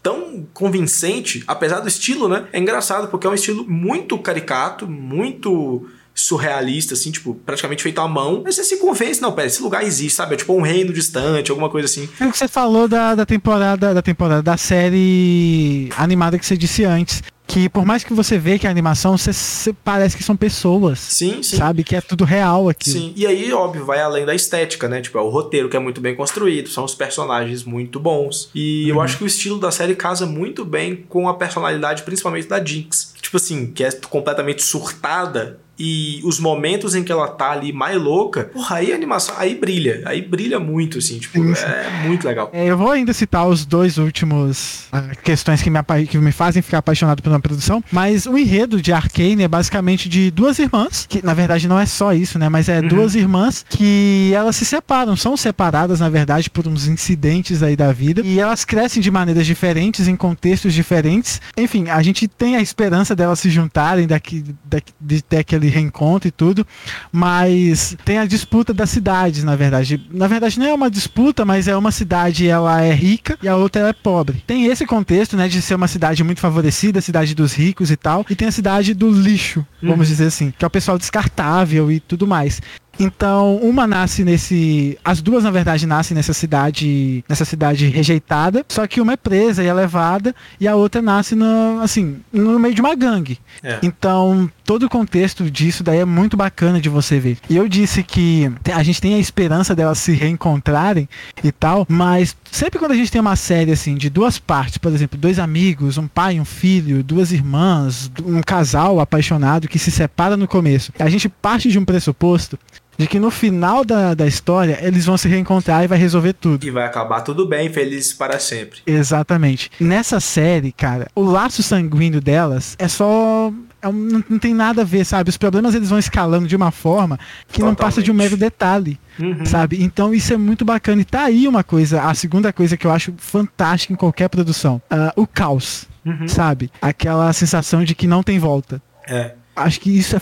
tão convincente, apesar do estilo, né? É engraçado, porque é um estilo muito caricato, muito surrealista, assim, tipo, praticamente feito à mão. Mas você se convence, não, pera, esse lugar existe, sabe? É tipo um reino distante, alguma coisa assim. É o que você falou da, da temporada, da temporada, da série animada que você disse antes. Que por mais que você vê que a animação, você, você parece que são pessoas. Sim, sim. Sabe? Que é tudo real aqui. Sim, e aí, óbvio, vai além da estética, né? Tipo, é o roteiro que é muito bem construído, são os personagens muito bons. E eu acho que o estilo da série casa muito bem com a personalidade, principalmente da Jinx. Tipo assim, que é completamente surtada. E os momentos em que ela tá ali mais louca, porra, aí a animação, aí brilha, aí brilha muito, assim, tipo, Sim, sim. é muito legal. É, eu vou ainda citar os dois últimos ah, questões que me, que me fazem ficar apaixonado pela produção, mas o enredo de Arcane é basicamente de duas irmãs, que na verdade não é só isso, né? Mas é duas irmãs que elas se separam, são separadas na verdade por uns incidentes aí da vida, e elas crescem de maneiras diferentes, em contextos diferentes. Enfim, a gente tem a esperança delas se juntarem daqui, daqui de ter aquele reencontro e tudo, mas tem a disputa das cidades, na verdade. Na verdade, não é uma disputa, mas é uma cidade, ela é rica e a outra ela é pobre. Tem esse contexto, né, de ser uma cidade muito favorecida, cidade dos ricos e tal, e tem a cidade do lixo, vamos dizer assim, que é o pessoal descartável e tudo mais. Então, uma nasce nesse. As duas, na verdade, nascem nessa cidade. Nessa cidade rejeitada. Só que uma é presa e é levada. E a outra nasce no, assim, no meio de uma gangue. É. Então, todo o contexto disso daí é muito bacana de você ver. E eu disse que a gente tem a esperança delas se reencontrarem e tal, mas sempre quando a gente tem uma série assim de duas partes, por exemplo, dois amigos, um pai, um filho, duas irmãs, um casal apaixonado que se separa no começo, a gente parte de um pressuposto de que no final da, da história eles vão se reencontrar e vai resolver tudo. E vai acabar tudo bem, felizes para sempre. Exatamente. Nessa série, cara, o laço sanguíneo delas é só. é um- não, não tem nada a ver, sabe? Os problemas eles vão escalando de uma forma que não passa de um mero detalhe, Uhum. sabe? Então isso é muito bacana. E tá aí uma coisa, a segunda coisa que eu acho fantástica em qualquer produção: ah, o caos, Uhum. sabe? Aquela sensação de que não tem volta. É. Acho que isso é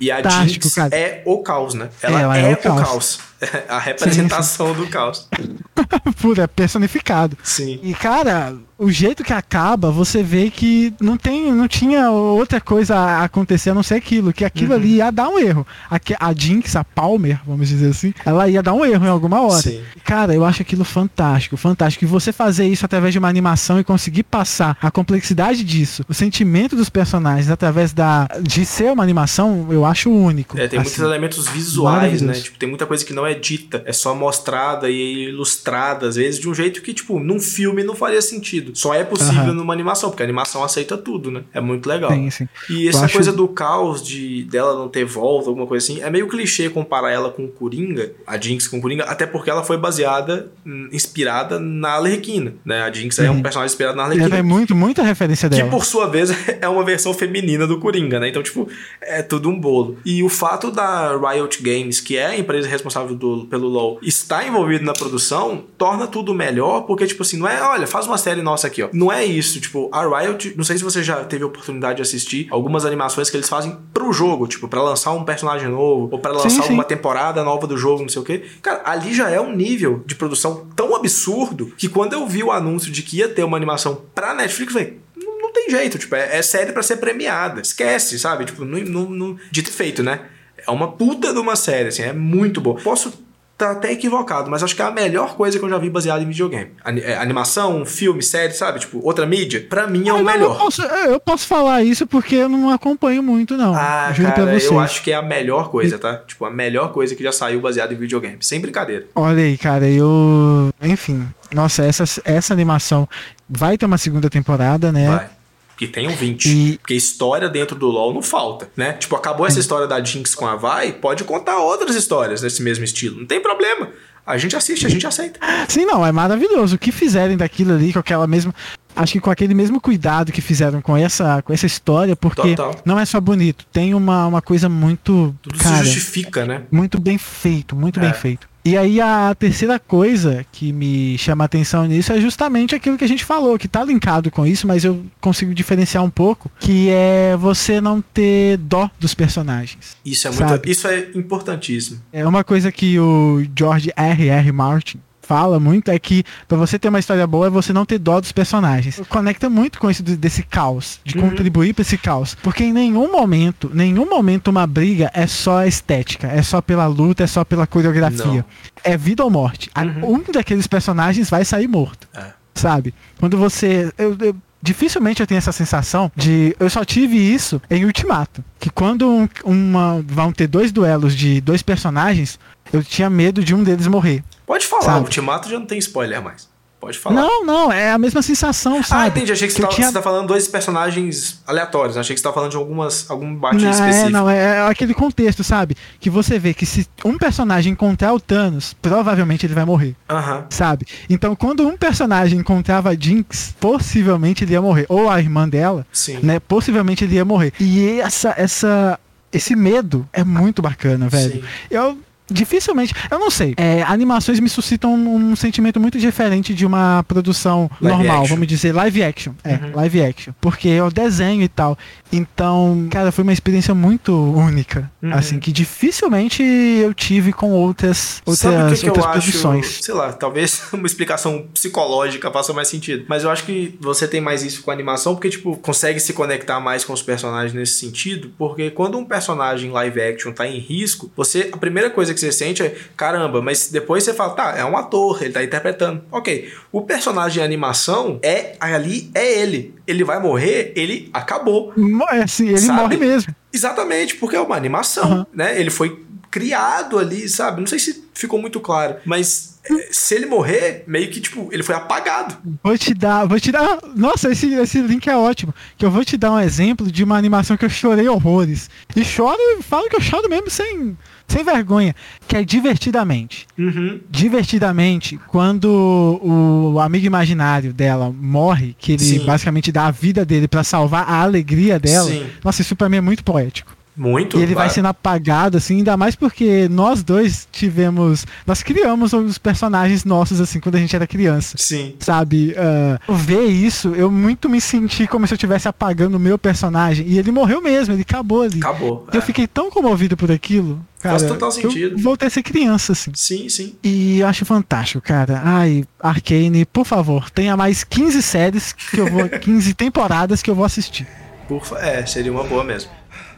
E a fantástico, cara. é o caos, né? Ela, Ela é, é o o caos. caos. a representação do caos. Pura, é personificado. Sim. E cara, o jeito que acaba, você vê que não tem, não tinha outra coisa a acontecer a não ser aquilo, que aquilo Uhum. ali ia dar um erro. Aque- A Jinx, a Palmer, vamos dizer assim, ela ia dar um erro em alguma hora. Sim. Cara, eu acho aquilo fantástico, fantástico. E você fazer isso através de uma animação e conseguir passar a complexidade disso, o sentimento dos personagens através da de ser uma animação, eu acho único. É, tem muitos assim. elementos visuais, né? Tipo, tem muita coisa que não é dita, é só mostrada e ilustrada, às vezes, de um jeito que, tipo, num filme não faria sentido. Só é possível Aham. numa animação, porque a animação aceita tudo, né? É muito legal. Sim, sim. E essa acho- coisa do caos de dela não ter volta, alguma coisa assim, é meio clichê comparar ela com o Coringa, a Jinx com o Coringa, até porque ela foi baseada, hum, inspirada na Arlequina, né? A Jinx é um Uhum. personagem inspirado na Arlequina. é muito, muita referência Que dela. por sua vez é uma versão feminina do Coringa, né? Então, tipo, é tudo um bolo. E o fato da Riot Games, que é a empresa responsável do- pelo LoL, estar envolvido na produção, torna tudo melhor, porque, tipo assim, não é, olha, faz uma série nossa aqui, ó. Não é isso, tipo, a Riot, não sei se você já teve a oportunidade de assistir algumas animações que eles fazem pro jogo, tipo, pra lançar um personagem novo, ou pra lançar Sim, sim. uma temporada nova do jogo, não sei o quê. Cara, ali já é um nível de produção tão absurdo que quando eu vi o anúncio de que ia ter uma animação pra Netflix, eu falei, não, tem jeito, tipo, é, é série pra ser premiada. Esquece, sabe? Tipo, não, não, não- dito e feito, né? É uma puta de uma série, assim, é muito boa. Posso estar até equivocado, mas acho que é a melhor coisa que eu já vi baseada em videogame. É, animação, filme, série, sabe? Tipo, outra mídia, pra mim é o Ah, não, Eu melhor. posso, eu posso falar isso porque eu não acompanho muito, não. Ah, Juro cara, eu acho que é a melhor coisa, tá? Tipo, a melhor coisa que já saiu baseada em videogame. Sem brincadeira. Olha aí, cara, eu. Enfim. Nossa, essa, essa animação vai ter uma segunda temporada, né? Vai. Que tem um 20. E- Porque história dentro do LoL não falta, né? Tipo, acabou essa história da Jinx com a Vai, pode contar outras histórias desse mesmo estilo. Não tem problema. A gente assiste, a gente aceita. Sim, não, é maravilhoso. O que fizerem daquilo ali, com aquela mesma. Acho que com aquele mesmo cuidado que fizeram com essa, com essa história, porque Total. não é só bonito, tem uma, uma coisa muito. Tudo cara, se justifica, né? muito bem feito, muito É. bem feito. E aí a terceira coisa que me chama a atenção nisso é justamente aquilo que a gente falou, que tá linkado com isso, mas eu consigo diferenciar um pouco, que é você não ter dó dos personagens. Isso é, Sabe? muito, isso é importantíssimo. É uma coisa que o George R. R. Martin fala muito é que pra você ter uma história boa é você não ter dó dos personagens. Conecta muito com isso de- desse caos, de contribuir pra esse caos. Porque em nenhum momento, nenhum momento uma briga é só estética, é só pela luta, é só pela coreografia. Não. É vida ou morte. A- Um daqueles personagens vai sair morto. É. Sabe? Quando você. eu- eu- dificilmente eu tenho essa sensação de. Eu só tive isso em Ultimato. Que quando um- uma, vão ter dois duelos de dois personagens, eu tinha medo de um deles morrer. Pode falar, Sabe? o Ultimato já não tem spoiler mais. Pode falar. Não, não, é a mesma sensação, Ah, sabe? entendi. Achei que, você, eu tava, tinha- você tá falando dois personagens aleatórios. Achei que você tá falando de algumas, algum bate Não, específico. é, não, é, é aquele contexto, sabe? Que você vê que se um personagem encontrar o Thanos, provavelmente ele vai morrer. Aham. sabe? Então, quando um personagem encontrava a Jinx, possivelmente ele ia morrer. Ou a irmã dela, Sim. né? Possivelmente ele ia morrer. E essa, essa, esse medo é muito bacana, velho. Sim. Eu dificilmente, eu não sei. É, animações me suscitam um, um sentimento muito diferente de uma produção Live normal, action. vamos dizer live action. É, Uhum. live action, porque é o desenho e tal. Então, cara, foi uma experiência muito única, Uhum. assim, que dificilmente eu tive com outras outras, Sabe o que, que eu outras acho? produções. Sei lá, talvez uma explicação psicológica faça mais sentido. Mas eu acho que você tem mais isso com a animação, porque, tipo, consegue se conectar mais com os personagens nesse sentido. Porque quando um personagem live action tá em risco, você. A primeira coisa que você sente é, caramba, mas depois você fala, tá, é um ator, ele tá interpretando. Ok. O personagem em animação é ali, é ele. Ele vai morrer, ele acabou. É, assim, ele Sabe? morre mesmo. Exatamente, porque é uma animação, Aham. né? Ele foi criado ali, sabe? Não sei se ficou muito claro, mas se ele morrer, meio que, tipo, ele foi apagado. Vou te dar, vou te dar. Nossa, esse, esse link é ótimo. Que eu vou te dar um exemplo de uma animação que eu chorei horrores. E choro, falo que eu choro mesmo sem, sem vergonha. Que é divertidamente. Uhum. Divertidamente, quando o amigo imaginário dela morre, que ele Sim. basicamente dá a vida dele pra salvar a alegria dela. Sim. Nossa, isso pra mim é muito poético. Muito. E ele vai claro. sendo apagado, assim, ainda mais porque nós dois tivemos. Nós criamos os personagens nossos, assim, quando a gente era criança. Sim. Sabe? ah, ver isso, eu muito me senti como se eu estivesse apagando o meu personagem. E ele morreu mesmo, ele acabou ali. Acabou. E eu é. fiquei tão comovido por aquilo. Cara, Faz total sentido. voltei a ser criança, assim. Sim, sim. E eu acho fantástico, cara. Ai, Arcane, por favor, tenha mais 15 séries que eu vou. 15 temporadas que eu vou assistir. Por É, seria uma boa mesmo.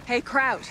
Hey, Kraut.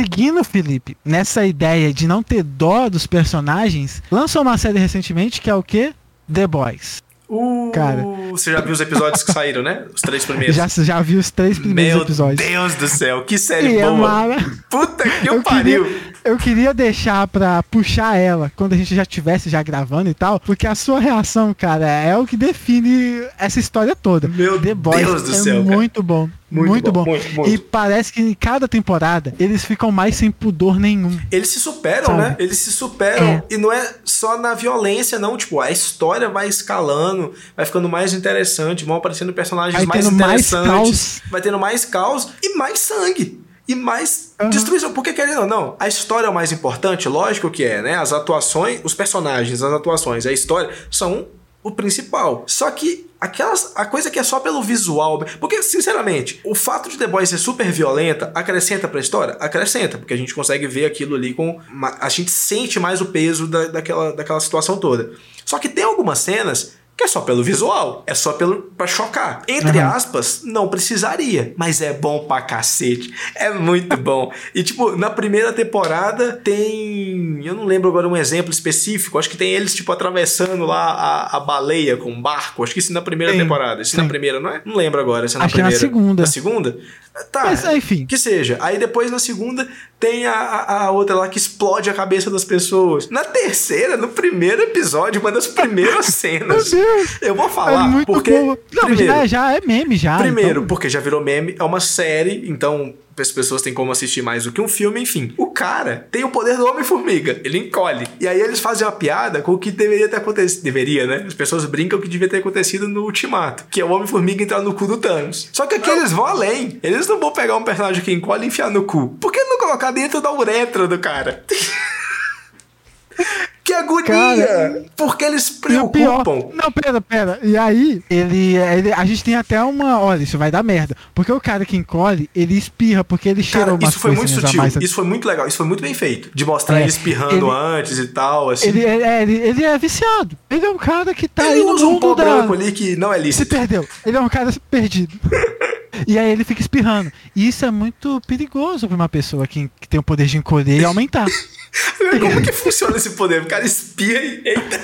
Seguindo, Felipe, nessa ideia de não ter dó dos personagens, lançou uma série recentemente que é o quê? The Boys. Uh, Cara. Você já viu os episódios que saíram, né? Os três primeiros. Já, já vi os três primeiros Meu episódios. Deus do céu, que série E é boa. mara- Puta que Eu pariu. queria, eu queria deixar pra puxar ela quando a gente já tivesse já gravando e tal, porque a sua reação, cara, é o que define essa história toda. Meu The Boys Deus do é céu, cara. muito bom. Muito Muito, bom, bom. muito, muito. E parece que em cada temporada eles ficam mais sem pudor nenhum. Eles se superam, Sabe? né? Eles se superam. É. E não é só na violência, não. Tipo, a história vai escalando, vai ficando mais interessante, vão aparecendo personagens Vai mais tendo mais interessantes. caos. vai tendo mais caos e mais sangue. E mais Aham. destruição. Porque, querendo ou não, a história é o mais importante, lógico que é, né? As atuações, os personagens, as atuações, a história são o principal. Só que aquelas, a coisa que é só pelo visual. Porque, sinceramente, o fato de The Boys ser super violenta acrescenta pra história? Acrescenta, porque a gente consegue ver aquilo ali com. a gente sente mais o peso da, daquela, daquela situação toda. Só que tem algumas cenas. Que é só pelo visual, é só pelo para chocar. Entre Aham. aspas, não precisaria, mas é bom pra cacete. É muito bom. E tipo, na primeira temporada tem, eu não lembro agora um exemplo específico, acho que tem eles tipo atravessando lá a, a baleia com um barco. Acho que isso na primeira temporada. Isso na primeira, não é? Não lembro agora se é na Acho que é na primeira. segunda. Na segunda? Tá. Mas, enfim. Que seja. Aí depois na segunda tem a, a, a outra lá que explode a cabeça das pessoas. Na terceira, no primeiro episódio, uma das primeiras cenas. Meu Deus! Eu vou falar é muito porque boa. Não, primeiro, já, já é meme já. Primeiro, então- porque já virou meme, é uma série, então as pessoas têm como assistir mais do que um filme, enfim. O cara tem o poder do Homem-Formiga, ele encolhe. E aí eles fazem uma piada com o que deveria ter acontecido. Deveria, né? As pessoas brincam que devia ter acontecido no Ultimato, que é o Homem-Formiga entrar no cu do Thanos. Só que aqui eles vão além. Eles não vão pegar um personagem que encolhe e enfiar no cu. Por que não colocar dentro da uretra do cara? Que agonia! Cara, porque eles o pior. preocupam. Não, pera, pera. E aí, ele, ele- A gente tem até uma. Olha, isso vai dar merda. Porque o cara que encolhe, ele espirra, porque ele Cara, cheirou umas isso foi muito coisinhas a sutil. mais. Isso foi muito legal. Isso foi muito bem feito. De mostrar É, ele espirrando ele- antes e tal, assim. Ele, é, ele, ele é viciado. Ele é um cara que tá Ele aí no usa um pó da... branco ali que não é Se lícito. perdeu. Ele é um cara perdido. e aí ele fica espirrando. E isso é muito perigoso pra uma pessoa que, que tem o poder de encolher e aumentar. Como que funciona esse poder? O cara espirra e. Eita.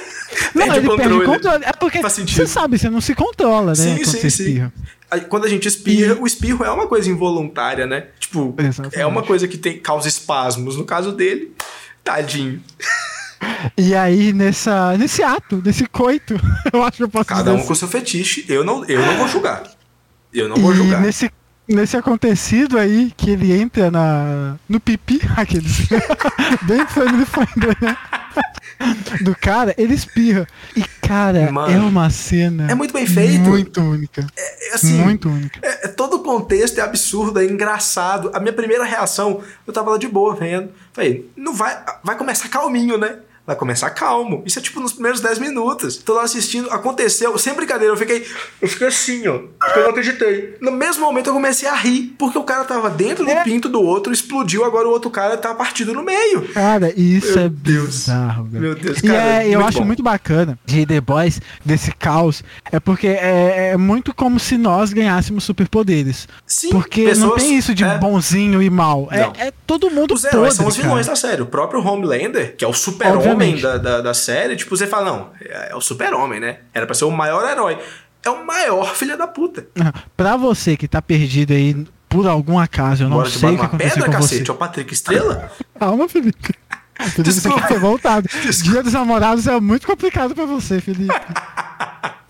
Não, Perde ele o perde o controle. controle. É porque você sabe, você não se controla, né? Sim, quando sim, sim. Quando a gente espirra, o espirro é uma coisa involuntária, né? Tipo, Exatamente. é uma coisa que tem, causa espasmos. No caso dele, tadinho. E aí, nessa, nesse ato, nesse coito, eu acho que eu posso Cada um assim. com seu fetiche. Eu não, eu não vou julgar. Eu não vou E julgar. nesse, nesse acontecido aí, que ele entra na, no pipi, aqueles. bem family friendly, né? Do cara, ele espirra. E, cara, Mano, é uma cena. é muito bem feito. Muito única. É, assim, muito única. É, é- todo o contexto é absurdo, é engraçado. A minha primeira reação, eu tava lá de boa vendo. Falei, não vai. Vai começar calminho, né? Vai começar calmo. Isso é tipo nos primeiros 10 minutos. Tô lá assistindo, aconteceu, sem brincadeira, eu fiquei. Eu fiquei assim, ó. Porque eu não acreditei. No mesmo momento eu comecei a rir. Porque o cara tava dentro do É. pinto do outro, explodiu, agora o outro cara tá partido no meio. Cara, isso Meu é Deus. bizarro, velho. Meu Deus, E cara, é, eu muito acho bom. muito bacana de The Boys, desse caos, é porque é, é muito como se nós ganhássemos superpoderes. Sim, Porque não pessoas- tem isso de é. bonzinho e mal. É, Não. é todo mundo Os heróis são os vilões cara. da série. O próprio Homelander, que é o super-homem Obviamente. da, da, da série, tipo, você fala, não, é, é o super-homem, né? Era pra ser o maior herói. É o maior filho da puta. Pra você que tá perdido aí, por algum acaso, eu não Bora sei o que aconteceu pedra, com cacete. você. É o Patrick Estrela? Calma, Felipe. Felipe, você Desculpa. ser voltado. Desculpa. Dia dos namorados é muito complicado pra você, Felipe.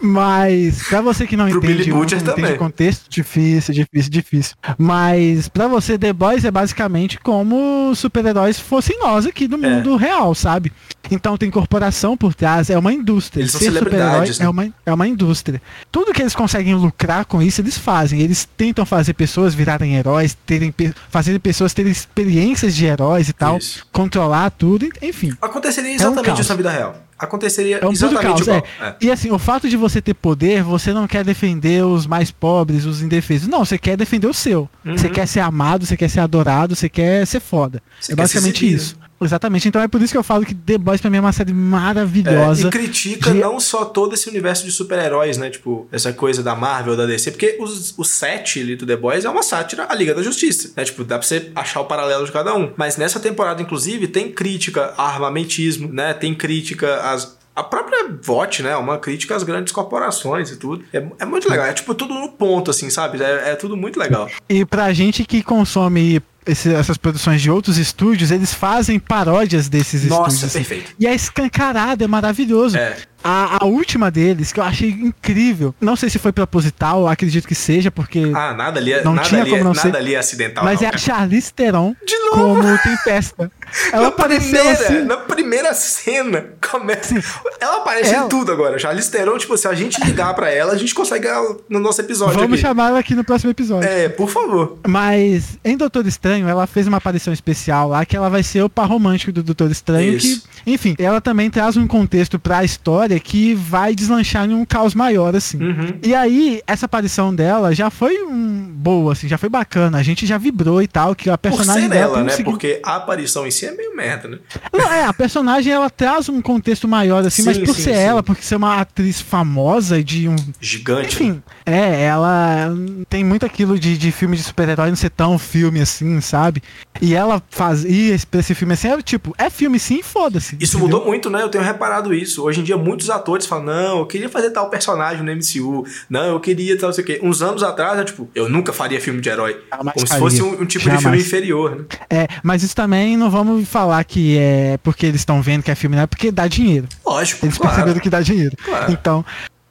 Mas, pra você que não Pro entende, não entende o contexto, difícil, difícil, difícil. Mas, pra você, The Boys é basicamente como super-heróis fossem nós aqui do É. mundo real, sabe? Então tem corporação por trás, é uma indústria. Eles Ser super-herói celebridades, né? é, uma, é uma indústria. Tudo que eles conseguem lucrar com isso, eles fazem. Eles tentam fazer pessoas virarem heróis, terem, fazer pessoas terem experiências de heróis e tal, Isso. controlar tudo, enfim. Aconteceria um exatamente caos. isso na vida real. Aconteceria É um exatamente caos, é. igual. É. E assim, o fato de você ter poder, você não quer defender os mais pobres, os indefesos. Não, você quer defender o seu. Uhum. Você quer ser amado, você quer ser adorado, você quer ser foda. Você é basicamente isso. Exatamente. Então é por isso que eu falo que The Boys pra mim é uma série É, maravilhosa. e critica de- não só todo esse universo de super-heróis, né? Tipo, essa coisa da Marvel, da DC, porque os, o set ali do The Boys é uma sátira à Liga da Justiça, né? Tipo, dá pra você achar o paralelo de cada um. Mas nessa temporada, inclusive, tem crítica a armamentismo, né? Tem crítica às. A própria VOT, né? Uma crítica às grandes corporações e tudo. É, é muito legal. É tipo tudo no ponto, assim, sabe? É, é tudo muito legal. E pra gente que consome esse- essas produções de outros estúdios, eles fazem paródias desses Nossa, estúdios. assim. perfeito. E é escancarado, é maravilhoso. É. A, a última deles, que eu achei incrível, não sei se foi proposital, acredito que seja, porque. Ah, nada ali é, Não nada tinha ali, como é, não nada ser. ali é acidental. mas não, é a. Charlize Theron De novo? como Tempesta. Ela na apareceu primeira, assim. na primeira cena, começa. Ela aparece Ela- em tudo agora. Charlize Theron, tipo, se a gente ligar pra ela, a gente consegue ela no nosso episódio Vamos aqui. chamar ela aqui no próximo episódio. É, por favor. Mas em Doutor Estranho, ela fez uma aparição especial lá, que ela vai ser o par romântico do Doutor Estranho, Isso. que, enfim, ela também traz um contexto pra história que vai deslanchar em um caos maior, assim. Uhum. E aí, essa aparição dela já foi um, boa, assim, já foi bacana. A gente já vibrou e tal, que a Por personagem ser dela ela, né? Porque a aparição em si é meio merda, né? Não, é, a personagem ela traz um contexto maior, assim, mas Sim, por sim, ser sim. ela, porque ser uma atriz famosa de um Gigante. né? Enfim, é, ela tem muito aquilo de, de filme de super-herói não ser tão filme assim, sabe? E ela fazia pra esse filme assim, é tipo, é filme sim, foda-se. Isso entendeu? mudou muito, né? Eu tenho reparado isso. Hoje em dia, muitos atores falam: não, eu queria fazer tal personagem no MCU. Não, eu queria tal, não sei o quê. Uns anos atrás, é tipo, eu nunca faria filme de herói. Jamais Como se faria. fosse um, um tipo de Jamais. filme inferior, né? É, mas isso também não vamos falar que é porque eles estão vendo que é filme, não é porque dá dinheiro. Lógico, Eles claro. perceberam que dá dinheiro. Claro. Então,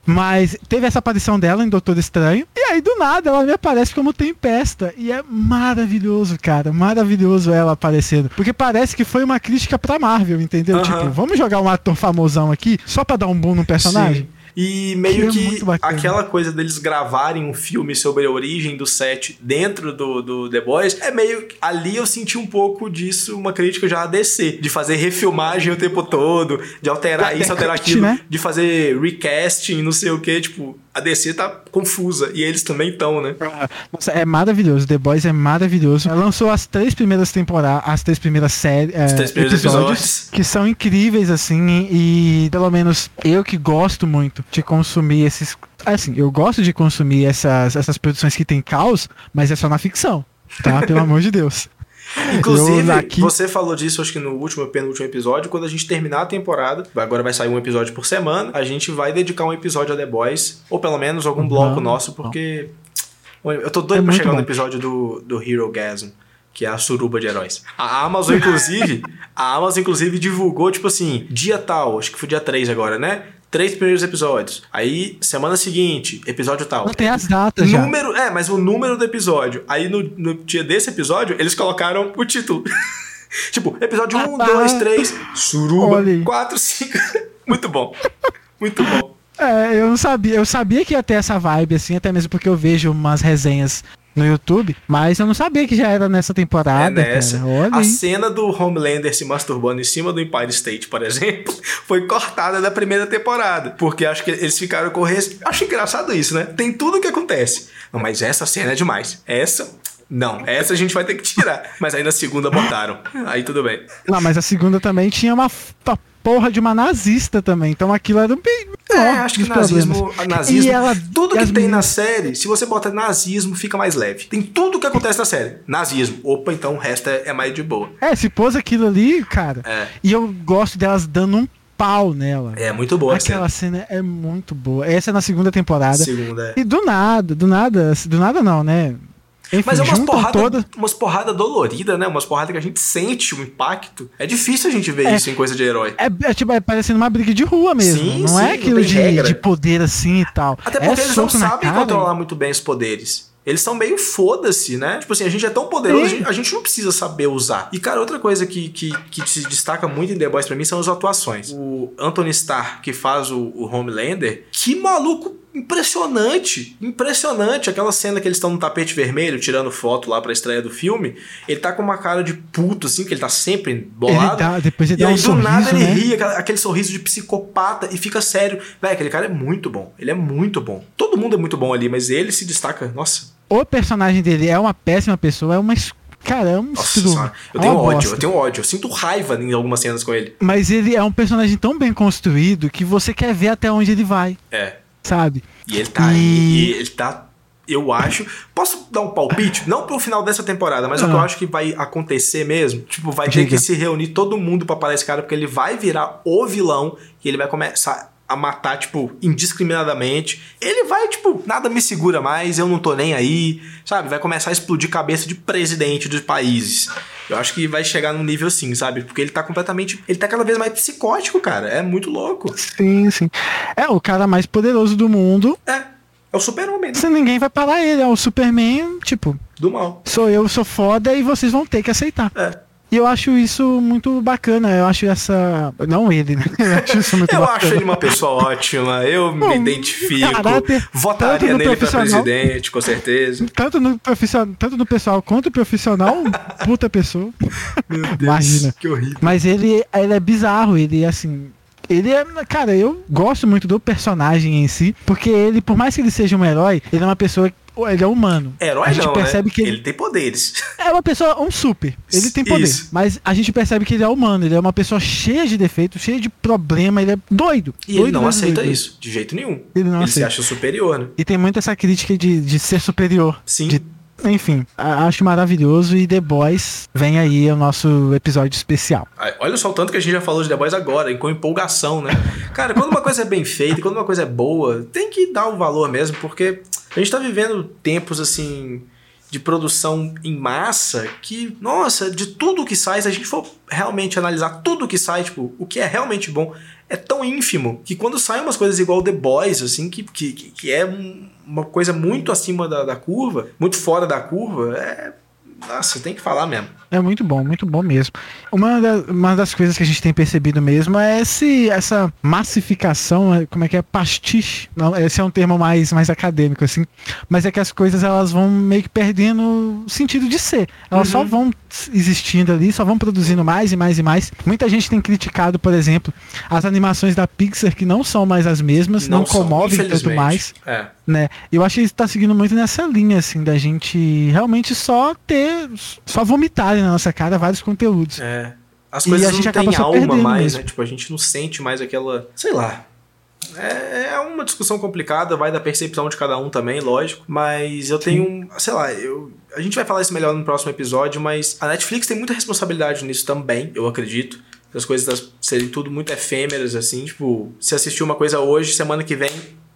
Mas teve essa aparição dela em Doutor Estranho. E aí, do nada, ela me aparece como Tempesta. E é maravilhoso, cara. Maravilhoso ela aparecendo. Porque parece que foi uma crítica pra Marvel, entendeu? Tipo, vamos jogar um ator famosão aqui só pra dar um boom no personagem? Sim. E meio Que é que, aquela coisa deles gravarem um filme sobre a origem do set dentro do, do The Boys, é meio. Ali eu senti um pouco disso, uma crítica já a DC. De fazer refilmagem o tempo todo, de alterar isso, alterar aquilo, né? de fazer recasting, não sei o que. Tipo, a DC tá confusa. E eles também estão, né? Ah, Nossa, é maravilhoso. The Boys é maravilhoso. Ela lançou as três primeiras temporadas, as três primeiras séries, é, três primeiros episódios. que são incríveis assim e pelo menos eu que gosto muito de consumir esses, assim, eu gosto de consumir essas essas produções que tem caos, mas é só na ficção, tá? Pelo amor de Deus. Inclusive, você falou disso, acho que no último, penúltimo episódio, quando a gente terminar a temporada, agora vai sair um episódio por semana, a gente vai dedicar um episódio a The Boys, ou pelo menos algum bloco Não, nosso, porque eu tô doido É pra chegar no bom. episódio do, do Hero Gasm. Que é a suruba de heróis. A Amazon, inclusive, a Amazon, inclusive, divulgou, tipo assim, dia tal, acho que foi dia 3 agora, né? Três primeiros episódios. Aí, semana seguinte, episódio tal. Não tem as datas já. Número, é, mas o número do episódio. Aí no, no dia desse episódio, eles colocaram o título. tipo, episódio 1, Ah, 2, tá. 3, suruba, Olha aí. 4, 5. Muito bom. Muito bom. É, eu não sabia, eu sabia que ia ter essa vibe assim, até mesmo porque eu vejo umas resenhas no YouTube, mas eu não sabia que já era nessa temporada, é nessa. A cena do Homelander se masturbando em cima do Empire State, por exemplo, foi cortada da primeira temporada. Porque acho que eles ficaram com res... Acho engraçado isso, né? Tem tudo o que acontece. Mas essa cena é demais. Essa. Não, essa a gente vai ter que tirar. Mas aí na segunda botaram. Aí tudo bem. Não, mas a segunda também tinha uma, porra de uma nazista também. Então aquilo era um bem. É, acho que nazismo, nazismo E ela- tudo e que tem na série, se você bota nazismo, fica mais leve. Tem tudo que acontece na série. Nazismo. Opa, então o resto é, é mais de boa. É, se pôs aquilo ali, cara. É. E eu gosto delas dando um pau nela. É muito boa Aquela cena é muito boa. Essa é na segunda temporada. Segunda, é. E do nada, do nada, do nada não, né? Enfim, Mas é umas porradas todas. umas porrada doloridas, né? Umas porradas que a gente sente o impacto. É difícil a gente ver É. isso em coisa de herói. É, é tipo, é parecendo uma briga de rua mesmo. Sim, não sim, é não aquilo tem de, de poder assim e tal. Até é porque eles não sabem cara. controlar muito bem os poderes. Eles são meio foda-se, né? Tipo assim, a gente é tão poderoso, a gente, a gente não precisa saber usar. E, cara, outra coisa que, que, que se destaca muito em The Boys pra mim são as atuações. O Anthony Starr, que faz o, o Homelander, que maluco impressionante. Impressionante. Aquela cena que eles estão no tapete vermelho, tirando foto lá pra estreia do filme, ele tá com uma cara de puto, assim, que ele tá sempre bolado. Ele dá- depois ele e dá aí, um do sorriso, nada, ele né? ri, aquela- aquele sorriso de psicopata e fica sério. Véi, aquele cara é muito bom. Ele é muito bom. Todo mundo é muito bom ali, mas ele se destaca. Nossa, O personagem dele é uma péssima pessoa, é uma. es- Cara, é um nossa senhora. Eu É tenho ódio, bosta. eu tenho ódio. Eu sinto raiva em algumas cenas com ele. Mas ele é um personagem tão bem construído que você quer ver até onde ele vai, É. sabe? E ele tá E- aí, e ele tá. Eu acho. Posso dar um palpite? Não pro final dessa temporada, mas o que eu Ah. acho que vai acontecer mesmo. Tipo, vai ter Diga. que se reunir todo mundo pra parar esse cara, porque ele vai virar o vilão e ele vai começar a matar, tipo, indiscriminadamente. Ele vai, tipo, nada me segura mais, eu não tô nem aí, sabe? Vai começar a explodir cabeça de presidente dos países. Eu acho que vai chegar num nível assim, sabe? Porque ele tá completamente. Ele tá cada vez mais psicótico, cara. É muito louco. Sim, sim. É o cara mais poderoso do mundo. É. É o super-homem né? Se ninguém vai parar ele. É o Superman, tipo, do mal. sou eu, sou foda e vocês vão ter que aceitar. É. E eu acho isso muito bacana. Eu acho essa. Não ele, né? Eu acho isso muito Eu bacana. acho ele uma pessoa ótima, eu me Bom, identifico, caráter, votaria nele pra presidente, com certeza. Tanto no, profissional, tanto no pessoal quanto no profissional, puta pessoa. Meu Deus, Imagina. que horrível. Mas ele, ele é bizarro, ele assim. Ele é. Cara, eu gosto muito do personagem em si, porque ele, por mais que ele seja um herói, ele é uma pessoa. Ele é humano. Herói a gente não, percebe né? que ele, ele tem poderes. é uma pessoa, um super. Ele tem poder. Isso. Mas a gente percebe que ele é humano, ele é uma pessoa cheia de defeitos, cheia de problema, ele é doido. E ele Doido, não doido, aceita doido. isso, de jeito nenhum. Ele não se aceita. acha superior, né? E tem muito essa crítica de, de ser superior. Sim. De- enfim, acho maravilhoso e The Boys vem aí o nosso episódio especial. Olha só o tanto que a gente já falou de The Boys agora, com empolgação, né? Cara, quando uma coisa é bem feita, quando uma coisa é boa, tem que dar o valor mesmo, porque a gente tá vivendo tempos assim de produção em massa que, nossa, de tudo que sai, se a gente for realmente analisar tudo que sai, tipo, o que é realmente bom, é tão ínfimo que quando saem umas coisas igual The Boys, assim, que, que, que é um- uma coisa muito acima da, da curva, muito fora da curva, é. Nossa, tem que falar mesmo. É muito bom, muito bom mesmo. Uma, da- uma das coisas que a gente tem percebido mesmo é esse, essa massificação, é- como é que é? Pastiche. Não, esse é um termo mais, mais acadêmico, assim. Mas é que as coisas elas vão meio que perdendo o sentido de ser. Elas só vão existindo ali, só vão produzindo mais e mais e mais. Muita gente tem criticado, por exemplo, as animações da Pixar que não são mais as mesmas, não, são, comovem tanto mais É. né? Eu acho que ele tá seguindo muito nessa linha, assim, da gente realmente só ter, só vomitarem na nossa cara vários conteúdos. É. As coisas a gente não têm alma mais, mesmo. né? Tipo, a gente não sente mais aquela. Sei lá. É, é uma discussão complicada, vai da percepção de cada um também, lógico. Mas eu tenho um. Sei lá, eu. A gente vai falar isso melhor no próximo episódio, mas a Netflix tem muita responsabilidade nisso também, eu acredito. As coisas das- serem tudo muito efêmeras, assim. Tipo, se assistir uma coisa hoje, semana que vem.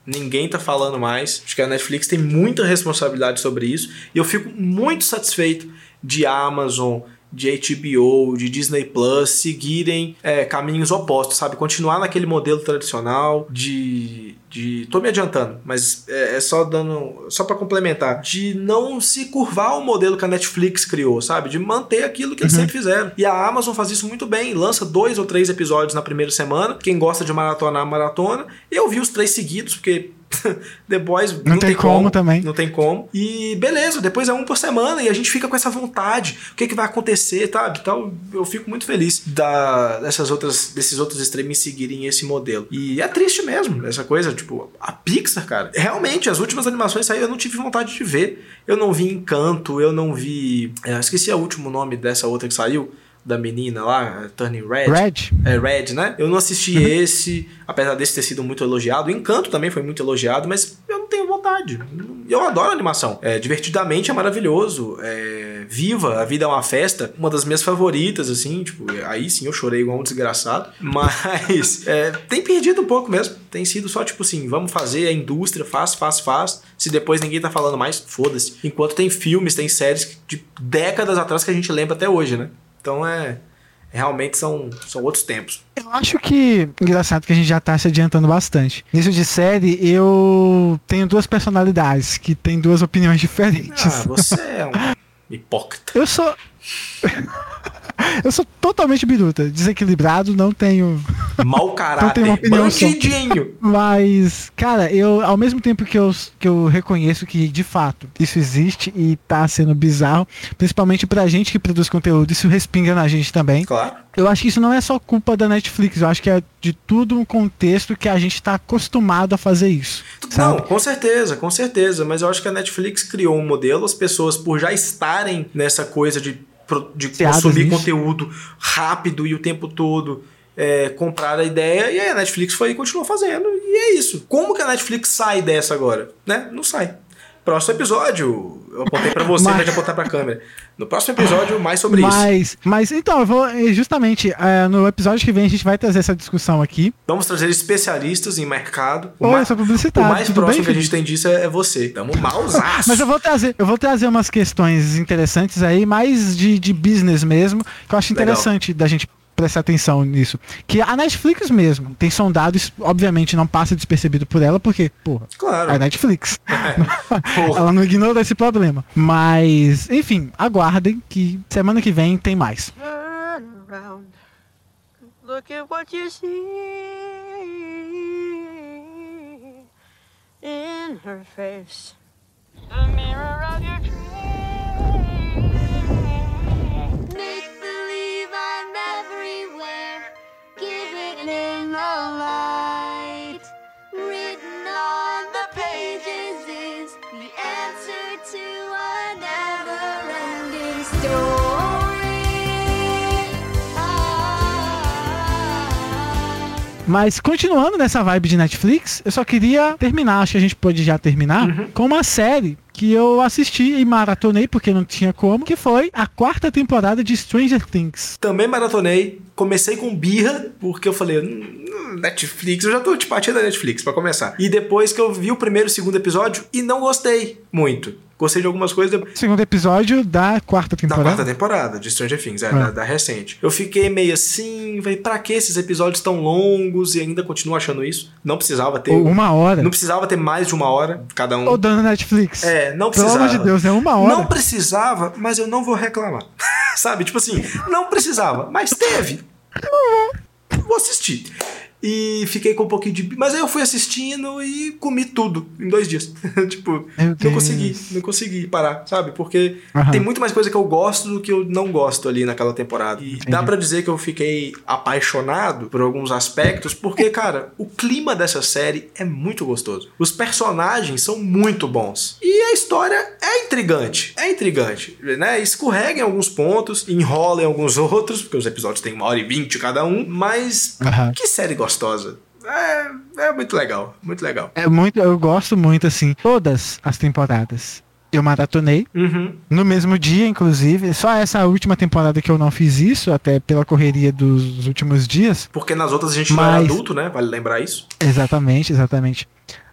Ninguém tá falando mais. Acho que a Netflix tem muita responsabilidade sobre isso. E eu fico muito satisfeito de a Amazon, de HBO, de Disney Plus seguirem é, caminhos opostos, sabe? Continuar naquele modelo tradicional de. de tô me adiantando, mas é, é só dando. Só para complementar. De não se curvar ao modelo que a Netflix criou, sabe? De manter aquilo que eles sempre fizeram. E a Amazon faz isso muito bem. Lança dois ou três episódios na primeira semana. Quem gosta de maratonar, maratona. Eu vi os três seguidos, porque. The Boys não, tem como também. Não tem como. E beleza, depois é um por semana e a gente fica com essa vontade. O que, que vai acontecer, sabe? Então eu fico muito feliz da, dessas outras, desses outros streamings seguirem esse modelo. E é triste mesmo, essa coisa, tipo, a Pixar, cara. Realmente, as últimas animações saíram, eu não tive vontade de ver. Eu não vi Encanto, eu não vi. é, eu esqueci o último nome dessa outra que saiu. Da menina lá, Turning Red. Red? É Red, né? Eu não assisti Uhum. esse, apesar desse ter sido muito elogiado. O Encanto também foi muito elogiado, mas eu não tenho vontade. Eu adoro animação. É, divertidamente é maravilhoso. É, viva, a vida é uma festa. Uma das minhas favoritas, assim, tipo, aí sim eu chorei igual um desgraçado. Mas é, tem perdido um pouco mesmo. Tem sido só tipo assim, vamos fazer a indústria, faz, faz, faz. Se depois ninguém tá falando mais, foda-se. Enquanto tem filmes, tem séries de décadas atrás que a gente lembra até hoje, né? Então é. Realmente são, são outros tempos. Eu acho que engraçado que a gente já tá se adiantando bastante. Nisso de série, eu tenho duas personalidades que têm duas opiniões diferentes. Ah, você é um hipócrita. Eu sou. eu sou totalmente biruta, desequilibrado, não tenho. Mau caráter, tenho opinião só. bandidinho. Mas, cara, eu, ao mesmo tempo que eu, que eu reconheço que, de fato, isso existe e tá sendo bizarro, principalmente pra gente que produz conteúdo, isso respinga na gente também. Claro. Eu acho que isso não é só culpa da Netflix, eu acho que é de tudo um contexto que a gente tá acostumado a fazer isso. Não, Sabe? com certeza, com certeza. Mas eu acho que a Netflix criou um modelo, as pessoas, por já estarem nessa coisa de, de consumir nisso. conteúdo rápido e o tempo todo. É, compraram a ideia e aí a Netflix foi e continuou fazendo. E é isso. Como que a Netflix sai dessa agora? Né? Não sai. Próximo episódio, eu apontei pra você, Mas- de apontar pra câmera. No próximo episódio, mais sobre isso. Mas, mas então, eu vou justamente eh, no episódio que vem a gente vai trazer essa discussão aqui. Vamos trazer especialistas em mercado. O Oi, mais- eu sou publicitário, O mais próximo bem, que a gente tem disso é, é você. Tamo mausaço. Mas eu vou trazer, eu vou trazer umas questões interessantes aí, mais de, de business mesmo, que eu acho Legal. interessante da gente prestar atenção nisso. Que a Netflix mesmo tem sondado, isso obviamente não passa despercebido por ela, porque, porra, Claro. é a Netflix. Porra. ela não ignora esse problema. Mas, enfim, aguardem que semana que vem tem mais. Turn around. Look at what you see in her face. The mirror of your dreams. The light. written on the pages is the answer to a never ending story. Ah. Mas continuando nessa vibe de Netflix, eu só queria terminar, acho que a gente pode já terminar, Uhum. com uma série que eu assisti e maratonei porque não tinha como, que foi a quarta temporada de Stranger Things. Também maratonei. Comecei com birra, porque eu falei, "Hum, Netflix, eu já tô de partida da Netflix pra começar. E depois que eu vi o primeiro e segundo episódio e não gostei muito. Gostei de algumas coisas. Segundo episódio da quarta Da temporada. quarta temporada de Stranger Things, é, Ah. da, da recente. Eu fiquei meio assim, falei, pra que esses episódios tão longos e ainda continuo achando isso? Não precisava ter. Ou uma hora. Não precisava ter mais de uma hora cada um. Ô, dona Netflix. É, não Pelo precisava. amor de Deus, é uma hora. Não precisava, mas eu não vou reclamar. Sabe? Tipo assim, não precisava, mas teve. Vou assistir. E fiquei com um pouquinho de. Mas aí eu fui assistindo e comi tudo em dois dias. tipo, Meu não Deus. consegui, não consegui parar, sabe? Porque tem muito mais coisa que eu gosto do que eu não gosto ali naquela temporada. E dá pra dizer que eu fiquei apaixonado por alguns aspectos, porque, cara, o clima dessa série é muito gostoso. Os personagens são muito bons. E a história é intrigante. É intrigante, né? Escorrega em alguns pontos, enrola em alguns outros, porque os episódios têm uma hora e vinte cada um, mas que série gostosa. É, é muito legal, muito legal. É muito, eu gosto muito, assim, todas as temporadas. Eu maratonei, Uhum. no mesmo dia, inclusive. Só essa última temporada que eu não fiz isso, até pela correria dos últimos dias. Porque nas outras a gente não era Mas- adulto, né? Vale lembrar isso. Exatamente, exatamente.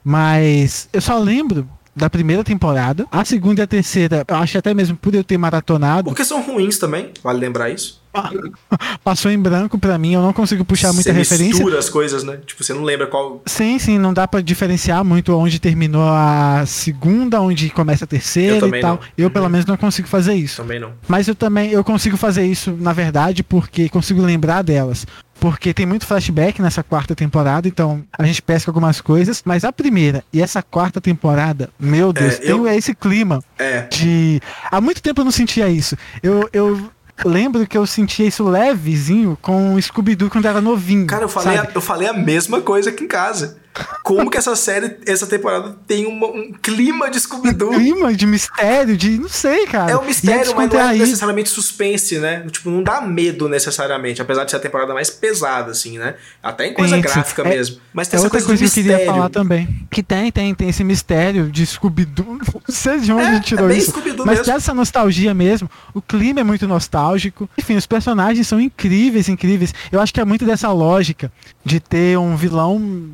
Mas eu só lembro da primeira temporada. A segunda e a terceira, eu acho até mesmo por eu ter maratonado, Porque são ruins também, vale lembrar isso. passou em branco pra mim. Eu não consigo puxar muita você referência. mistura as coisas, né? Tipo, você não lembra qual. Sim, sim, não dá pra diferenciar muito onde terminou a segunda, onde começa a terceira e tal. não. Eu, Uhum. pelo menos, não consigo fazer isso. Também não. Mas eu também eu consigo fazer isso, na verdade, porque consigo lembrar delas. Porque tem muito flashback nessa quarta temporada, então a gente pesca algumas coisas. Mas a primeira e essa quarta temporada, meu Deus, É, tem eu- esse clima É. de. Há muito tempo eu não sentia isso. Eu, eu lembro que eu sentia isso levezinho com o Scooby-Doo quando era novinho. Cara, eu falei, a, eu falei a mesma coisa aqui em casa. Como que essa série, essa temporada tem uma- um clima de Scooby-Doo? clima de mistério, de. Não sei, cara. É um mistério, mas não é necessariamente suspense, né? Tipo, não dá medo necessariamente, apesar de ser a temporada mais pesada, assim, né? Até em coisa Tem, gráfica é- mesmo. Mas tem É essa outra coisa, coisa que eu queria falar também. Que tem, tem, tem esse mistério de Scooby-Doo. Não sei de onde É, a gente tirou é isso. Mas mesmo. tem essa nostalgia mesmo. O clima é muito nostálgico. Enfim, os personagens são incríveis, incríveis. Eu acho que é muito dessa lógica de ter um vilão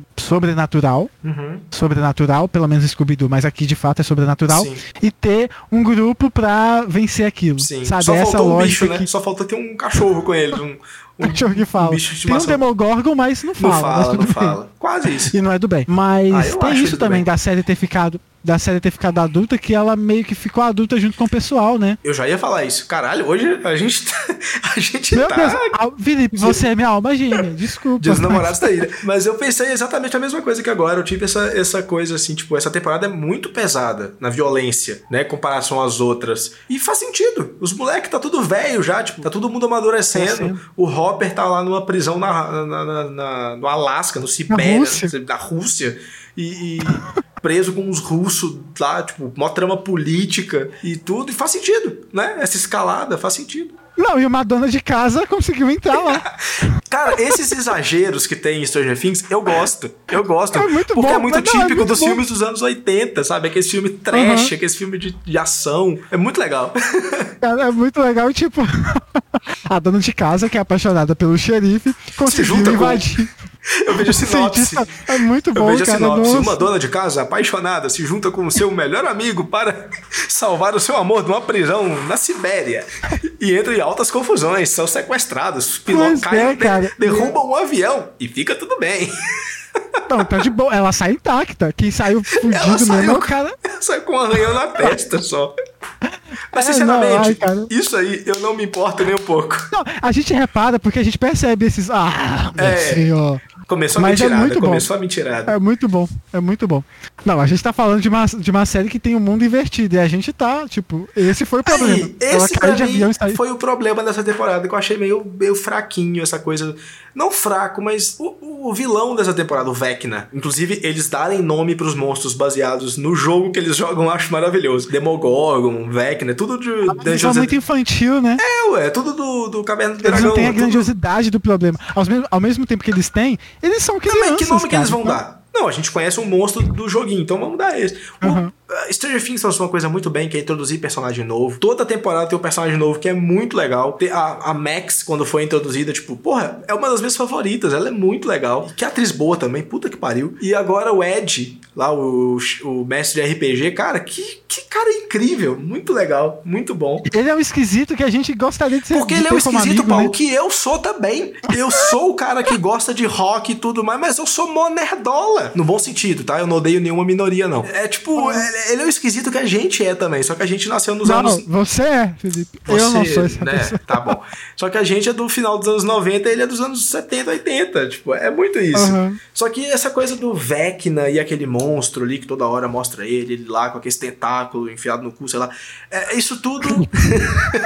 sobrenatural. Uhum. Sobrenatural, pelo menos Scooby-Doo, mas aqui de fato é sobrenatural. Sim. E ter um grupo pra vencer aquilo. Sim. Sabe? Só essa faltou um lógica bicho, né? que. Só faltou ter um cachorro com eles. Um, um Cachorro que fala. bicho de Tem um. Demogorgon, mas não Não fala. mas fala, não fala. Quase isso. E não é do bem. Mas Ah, tem isso também da série ter ficado. Da série ter ficado adulta, que ela meio que ficou adulta junto com o pessoal, né? Eu já ia falar isso. Caralho, hoje a gente tá. A gente Meu tá. Deus, ah, Felipe, você é minha alma gêmea, desculpa. Dia dos namorados tá aí, né? Mas eu pensei exatamente a mesma coisa que agora. Eu tive essa, essa coisa assim, tipo, essa temporada é muito pesada na violência, né? Em comparação às outras. E faz sentido. Os moleques tá tudo velho já, tipo, tá todo mundo amadurecendo. Crescendo. O Hopper tá lá numa prisão na, na, na- na- no Alasca, no Sibéria, Rússia. da Rússia. E, e preso com uns russos lá, tipo, mó trama política e tudo. E faz sentido, né? Essa escalada faz sentido. Não, e uma dona de casa conseguiu entrar lá. Cara, esses exageros que tem em Stranger Things, eu gosto. Eu gosto. É muito porque bom, é muito mas não, é típico muito dos bom. filmes dos anos 80, sabe? Aquele filme trash, Uhum. aquele filme de, de ação. É muito legal. Cara, é muito legal, tipo. a dona de casa, que é apaixonada pelo xerife, conseguiu junta com- invadir. Eu vejo a sinopse. É muito Eu bom, vejo a cara. sinopse. nossa. Uma dona de casa apaixonada se junta com o seu melhor amigo para salvar o seu amor de uma prisão na Sibéria. E entra em altas confusões, são sequestrados, pilotos caem, é, derrubam um avião e fica tudo bem. Não, tá de boa. Ela sai intacta. Quem saiu Ela fudido mesmo saiu, é o cara. saiu com um arranhão na testa só. Mas, É, sinceramente, não, ai, isso aí eu não me importo nem um pouco. Não, a gente repara porque a gente percebe esses. Ah, meu É. senhor. Começou a Mas é mentirada, muito bom. começou a mentirada. É muito bom, é muito bom. Não, a gente tá falando de uma, de uma série que tem um mundo invertido. E a gente tá, tipo, esse foi o problema. Aí, esse pra mim foi o problema dessa temporada, que eu achei meio, meio fraquinho essa coisa. Não fraco, mas o, o vilão dessa temporada, o Vecna. Inclusive, eles darem nome pros monstros baseados no jogo que eles jogam, eu acho maravilhoso. Demogorgon, Vecna, tudo de Eles são Dungeons and- muito infantil, né? É, ué, tudo do, do Caverna do Eles Dragão. não têm a tudo- grandiosidade do problema. Ao mesmo, ao mesmo tempo que eles têm, eles são crianças, Também, que nome que cara. eles vão dar? Não, a gente conhece um monstro do joguinho, então vamos dar esse. O- Uhum. Uh, Stranger Things lançou uma coisa muito bem, que é introduzir personagem novo. Toda temporada tem um personagem novo que é muito legal. A, a Max, quando foi introduzida, tipo, porra, é uma das minhas favoritas. Ela é muito legal. E que atriz boa também, puta que pariu. E agora o Ed, lá o, o mestre de RPG, cara, que, que cara incrível. Muito legal, muito bom. Ele é um esquisito que a gente gostaria de ser Porque de ele é um esquisito, amigo, Paulo, né? que eu sou também. Eu sou o cara que gosta de rock e tudo mais, mas eu sou mó nerdola. No bom sentido, tá? Eu não odeio nenhuma minoria, não. É tipo, ele ele é o esquisito que a gente é também, só que a gente nasceu nos Não, anos... você é, Felipe. eu Você, não sou essa né? pessoa. Tá bom. Só que a gente é do final dos anos 90 e ele é dos anos 70, 80. Tipo, é muito isso. Aham. Só que essa coisa do Vecna e aquele monstro ali que toda hora mostra ele, ele lá com aquele tentáculo enfiado no cu, sei lá. É, isso tudo.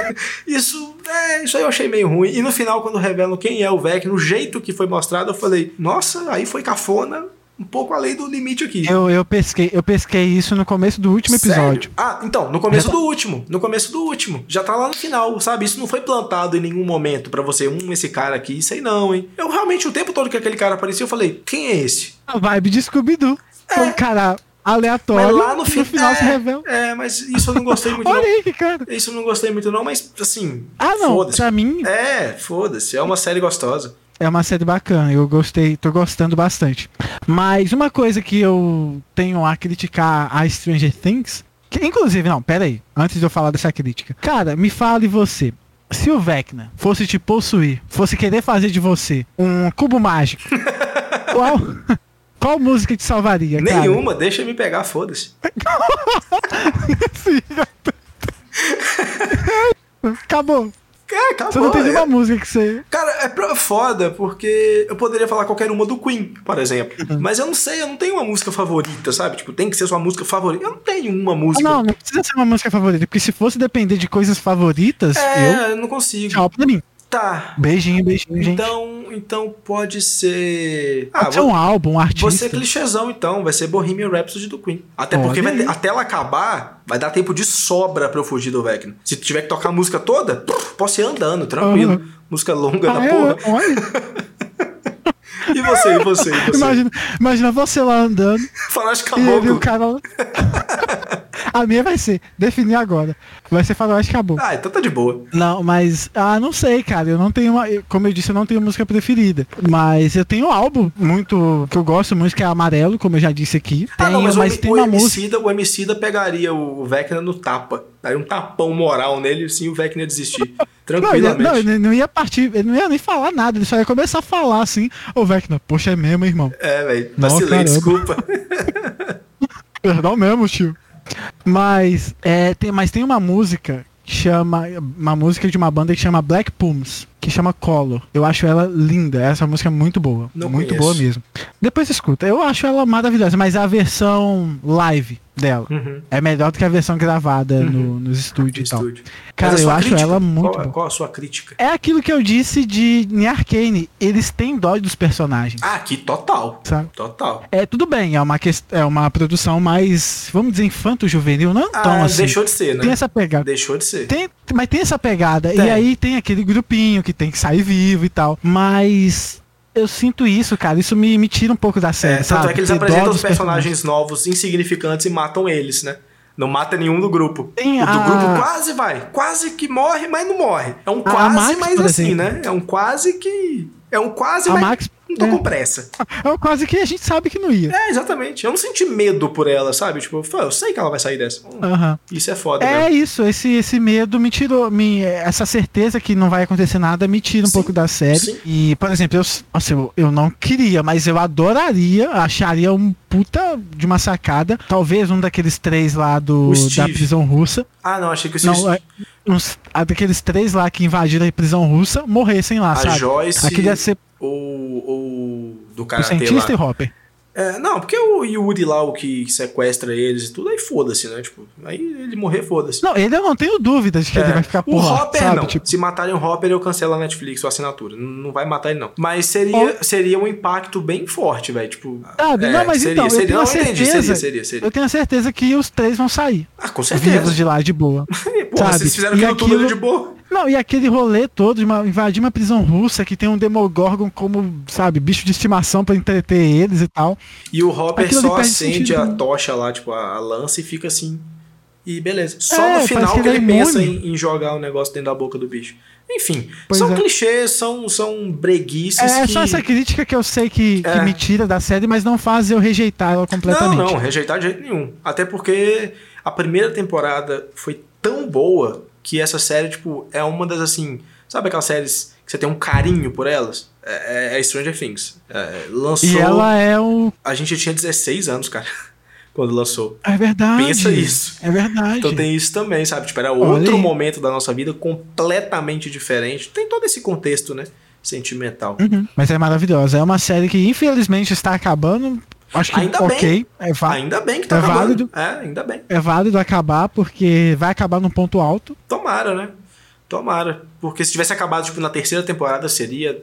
isso. É, isso aí eu achei meio ruim. E no final, quando revelam quem é o Vecna, o jeito que foi mostrado, eu falei, nossa, aí foi cafona. Um pouco além do limite aqui. Eu, eu, pesquei, eu pesquei isso no começo do último Sério? episódio. Ah, então, no começo tá- do último. No começo do último. Já tá lá no final, sabe? Isso não foi plantado em nenhum momento pra você, hum, esse cara aqui, sei não, hein? Eu realmente, o tempo todo que aquele cara aparecia, eu falei, quem é esse? A vibe de Scooby-Doo. É. Um cara aleatório. Mas lá no, que fi- final é, se revela. É, mas isso eu não gostei muito, Olha não. aí, cara. Isso eu não gostei muito, não, mas assim. Ah, não. Foda-se. Pra mim, É, foda-se. É uma série gostosa. É uma série bacana. Eu gostei, tô gostando bastante. Mas uma coisa que eu tenho a criticar a Stranger Things. Que, inclusive, não, pera aí. Antes de eu falar dessa crítica. Cara, me fale você. Se o Vecna fosse te possuir, fosse querer fazer de você um cubo mágico, qual, qual música te salvaria, cara? Nenhuma, deixa me pegar, foda-se. Acabou. É, acabou. Você não tem é. nenhuma música que você. Cara, é foda, porque eu poderia falar qualquer uma do Queen, por exemplo. Uhum. Mas eu não sei, eu não tenho uma música favorita, sabe? Tipo, tem que ser sua música favorita. Eu não tenho uma Ah, música. não, não precisa ser uma música favorita, porque se fosse depender de coisas favoritas, eu. É, eu não consigo. Tchau pra mim. Tá. Beijinho, beijinho, gente. Então, então pode ser. Pode ser um álbum, um artista. Você é clichêzão, então. Vai ser Bohemian Rhapsody do Queen. Até Olha porque ter- até ela acabar, vai dar tempo de sobra pra eu fugir do Vecna. Se tiver que tocar a música toda, posso ir andando, tranquilo. Aham. Música longa da Ah, é, porra. olha. E você, e você, e você? Imagina, imagina você lá andando Faroeste e ele, o Caboclo. cara lá. A minha vai ser, definir agora. Vai ser Faroeste Acabou. Ah, então tá de boa. Não, mas, ah, não sei, cara. Eu não tenho uma. Como eu disse, eu não tenho música preferida. Mas eu tenho um álbum muito. que eu gosto muito, que é Amarelo, como eu já disse aqui. Ah, não, Tenho, mas, mas o, tem o, uma música. Emicida, o Emicida pegaria o Vecna no tapa. Daria um tapão moral nele, sim, o Vecna ia desistir. Não, ele, Tranquilamente. não, ele não ia partir, ele não ia nem falar nada, ele só ia começar a falar assim, ô Vecna, poxa, é mesmo, irmão. É, velho. Não, Vacilei, caramba. desculpa. Perdão mesmo, tio. Mas, é, tem, mas tem uma música que chama. Uma música de uma banda que chama Black Pums, que chama Color. Eu acho ela linda. Essa música é muito boa. Não muito conheço. boa mesmo. Depois escuta. Eu acho ela maravilhosa, mas a versão live dela Uhum. é melhor do que a versão gravada no, nos estúdios e tal. Cara, eu acho crítica? ela muito Qual, boa. qual a sua crítica? É aquilo que eu disse de em Arcane. Eles têm dó dos personagens. Ah, aqui, total. Sabe? Total. É, tudo bem, é uma, quest... é uma produção mais, vamos dizer, infanto-juvenil, não Ah, tão assim. deixou de ser, né? Tem essa pegada. Deixou de ser. Tem, mas tem essa pegada. Tem. E aí tem aquele grupinho que tem que sair vivo e tal. Mas eu sinto isso, cara. Isso me, me tira um pouco da É, série, tanto sabe? é que eles Ter apresentam os personagens novos, insignificantes, e matam eles, né? Não mata nenhum do grupo. Tem o do a- grupo quase vai. Quase que morre, mas não morre. É um quase, Max, mas assim, né? É um quase que. É um quase, A mas Max- não tô é. com pressa. É quase que a gente sabe que não ia. É, exatamente. Eu não senti medo por ela, sabe? Tipo, eu eu sei que ela vai sair dessa. Hum, Aham. Isso é foda, É mesmo. isso, esse, esse medo me tirou, me, essa certeza que não vai acontecer nada me tira um Sim, pouco da série. sim. E, por exemplo, eu, nossa, eu, eu não queria, mas eu adoraria, acharia um puta de uma sacada. Talvez um daqueles três lá do, da prisão russa. Ah, não, achei que o Não, é, uns, daqueles três lá que invadiram a prisão russa morressem lá, A sabe? Joyce, Aquele ia ser o, o do o karatê lá. cientista e Hopper. É, não, porque o Yuri lá, o que sequestra eles e tudo, aí foda-se, né? Tipo, aí ele morrer, foda-se. Não, ele eu não tenho dúvida de que É, ele vai ficar o porra, Hopper sabe? não. Tipo, Se matarem o Hopper, eu cancelo a Netflix ou a assinatura. Não vai matar ele, não. Mas seria, seria um impacto bem forte, velho. Tipo. sabe? é, não, mas seria, então, eu seria, tenho não, eu entendi, certeza. seria, seria, seria. Eu tenho a certeza que os três vão sair Ah, com vivos certeza. de lá de boa. Por Porra, sabe? vocês fizeram E aquilo tudo de boa. Não, e aquele rolê todo de uma, invadir uma prisão russa que tem um Demogorgon como, sabe, bicho de estimação pra entreter eles e tal. E o Hopper Aquilo só acende a né? tocha lá, tipo, a, a lança e fica assim. E beleza. Só É, no final que que ele ele é pensa em, em jogar o negócio dentro da boca do bicho. Enfim, Pois são é. clichês, são, são breguices É que... só essa crítica que eu sei que, que É. me tira da série, mas não faz eu rejeitar ela Não, completamente. não, rejeitar de jeito nenhum. Até porque a primeira temporada foi tão boa que essa série, tipo, é uma das assim. Sabe aquelas séries que você tem um carinho por elas? É, é Stranger Things. É, lançou. E ela é o. A gente tinha 16 anos, cara, quando lançou. É verdade. Pensa isso. É verdade. Então tem isso também, sabe? Tipo, era outro momento da nossa vida completamente diferente. Tem todo esse contexto, né? Sentimental. Uhum. Mas é maravilhosa. É uma série que infelizmente está acabando. Acho que Ainda ok. bem. É, Ainda bem que tá é acabando. válido. É, ainda bem. é válido acabar, porque vai acabar num ponto alto. Tomara, né? Tomara. Porque se tivesse acabado, tipo, na terceira temporada, seria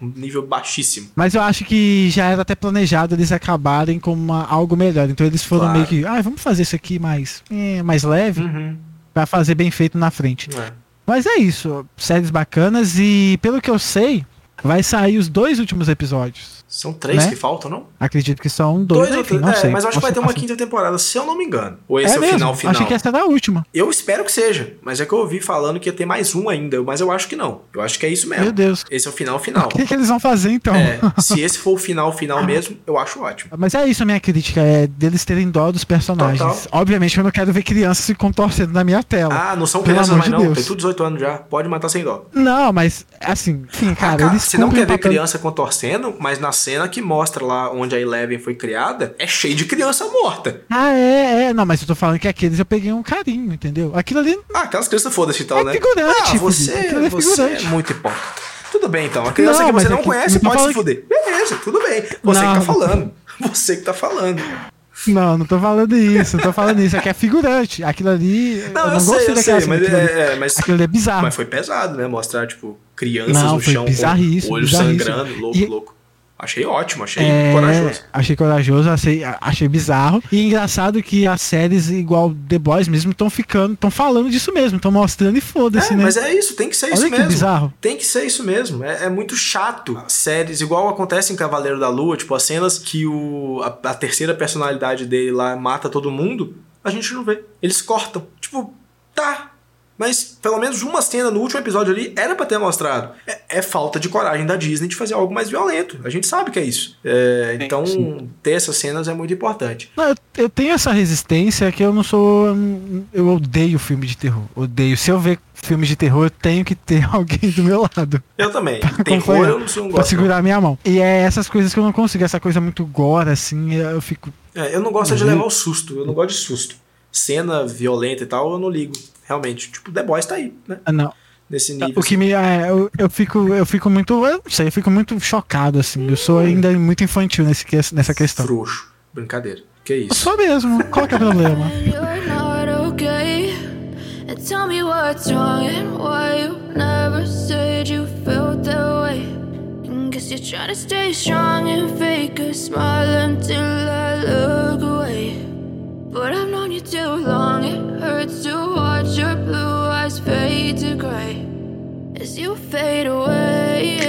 um nível baixíssimo. Mas eu acho que já era até planejado eles acabarem com uma- algo melhor. Então eles foram Claro. meio que, ah, vamos fazer isso aqui mais, eh, mais leve, Uhum. pra fazer bem feito na frente. É. Mas é isso, séries bacanas e pelo que eu sei, vai sair os dois últimos episódios. São três Né? que faltam, não? Acredito que são dois, Dois ou enfim, É, sei. mas eu acho que vai ter uma quinta temporada, se eu não me engano. Ou esse é, É o mesmo, final final. achei que essa era a última. Eu espero que seja, mas é que eu ouvi falando que ia ter mais um ainda, mas eu acho que não. Eu acho que é isso mesmo. Meu Deus. Esse é o final final. O que, que eles vão fazer então? É, se esse for o final final mesmo, eu acho ótimo. Mas é isso a minha crítica, é deles terem dó dos personagens. Total. Obviamente eu não quero ver crianças se contorcendo na minha tela. Ah, não são crianças mais de não. Deus. Tem tudo 18 anos já. Pode matar sem dó. Não, mas assim, enfim, cara, Ah, cara, eles você não quer ver papel- criança contorcendo, mas na cena que mostra lá onde a Eleven foi criada, é cheio de criança morta. Ah, é, é. Não, mas eu tô falando que aqueles eu peguei um carinho, entendeu? Aquilo ali. Ah, aquelas crianças foda-se então, É né? figurante, ah, você, é você é muito hipócrita. Tudo bem então. A criança Não, que você não é que- conhece pode se fuder. Beleza, tudo bem. Você Não. que tá falando. Você que tá falando. Não, não tô falando isso, não tô falando isso. Aqui é figurante. Aquilo ali. Não, eu eu, não sei, eu sei, mas, aquilo ali. é, é, mas, Aquilo ali é bizarro. mas foi pesado, né? Mostrar, tipo, crianças Não, no chão com o olho sangrando, louco, E- louco. Achei ótimo, achei É, corajoso. Achei corajoso, achei, achei bizarro. E engraçado que as séries, igual The Boys mesmo, estão ficando, estão falando disso mesmo, estão mostrando e foda-se, É, né? mas é isso, tem que ser isso Olha que mesmo. bizarro. Tem que ser isso mesmo. É, é muito chato. Séries, igual acontece em Cavaleiro da Lua, tipo, as cenas que o, a, a terceira personalidade dele lá mata todo mundo, a gente não vê. Eles cortam. Tipo, tá. Mas pelo menos uma cena no último episódio ali era pra ter mostrado. É, é falta de coragem da Disney de fazer algo mais violento. A gente sabe que é isso. É, então, ter essas cenas é muito importante. Não, eu, eu tenho essa resistência que eu não sou. Eu odeio filme de terror. Odeio. Se eu ver filmes de terror, eu tenho que ter alguém do meu lado. Eu também. Terror eu não sou um Pra gosto. não. segurar a minha mão. E é essas coisas que eu não consigo. Essa coisa muito gore, assim, eu fico. É, eu não gosto de Uhum. levar o susto, eu não gosto de susto. Cena violenta e tal, eu não ligo. Realmente. Tipo, The Boys tá aí, né? ah, Não. Nesse nível. O que me. é, eu, eu fico. Eu fico muito. Eu não sei, eu fico muito chocado, assim. Eu sou ainda muito infantil nesse, nessa assim, questão. Frouxo. Brincadeira. Que Eu isso? sou mesmo. Qual que é o problema? Tell me what's wrong and why you never said you felt that way. Guess you're trying to stay strong and fake a smile until I look away. But I've known you too long, it hurts to watch your blue eyes fade to gray as you fade away.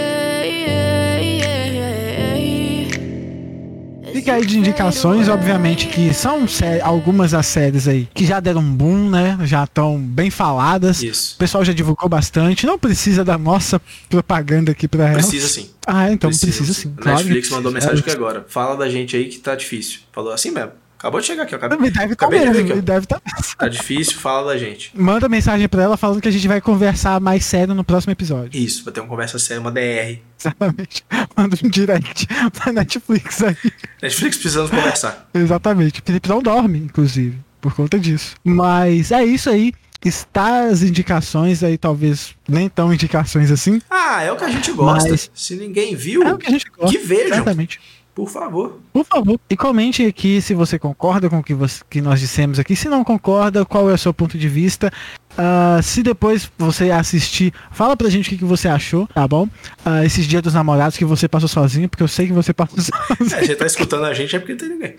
Fica aí de indicações, obviamente, que são algumas das séries aí que já deram um boom, né? Já estão bem faladas. Isso. O pessoal já divulgou bastante. Não precisa da nossa propaganda aqui pra ela. Precisa sim. Ah, então precisa, sim. A claro que Netflix mandou precisa. mensagem aqui agora. Fala da gente aí que tá difícil. Falou assim mesmo. Acabou de chegar aqui, ó. Acabei, Me deve estar acabei de ver mesmo, aqui, me ó. deve tá Tá difícil, fala da gente. Manda mensagem pra ela falando que a gente vai conversar mais sério no próximo episódio. Isso, vai ter uma conversa séria, uma DR. Exatamente. Manda um direct pra Netflix aí. Netflix precisamos conversar. Exatamente. O Felipe não dorme, inclusive, por conta disso. Mas é isso aí. Está as indicações aí, talvez nem tão indicações assim. Ah, é o que a gente gosta. Se ninguém viu, É o que a gente gosta. que vejam. Exatamente. Por favor. Por favor. E comente aqui se você concorda com o que, você- que nós dissemos aqui. Se não concorda, qual é o seu ponto de vista. Ah, se depois você assistir, fala pra gente o que, que você achou, tá bom? Ah, esses dias dos namorados que você passou sozinho, porque eu sei que você passou sozinho. É, você tá escutando a gente é porque não tem ninguém.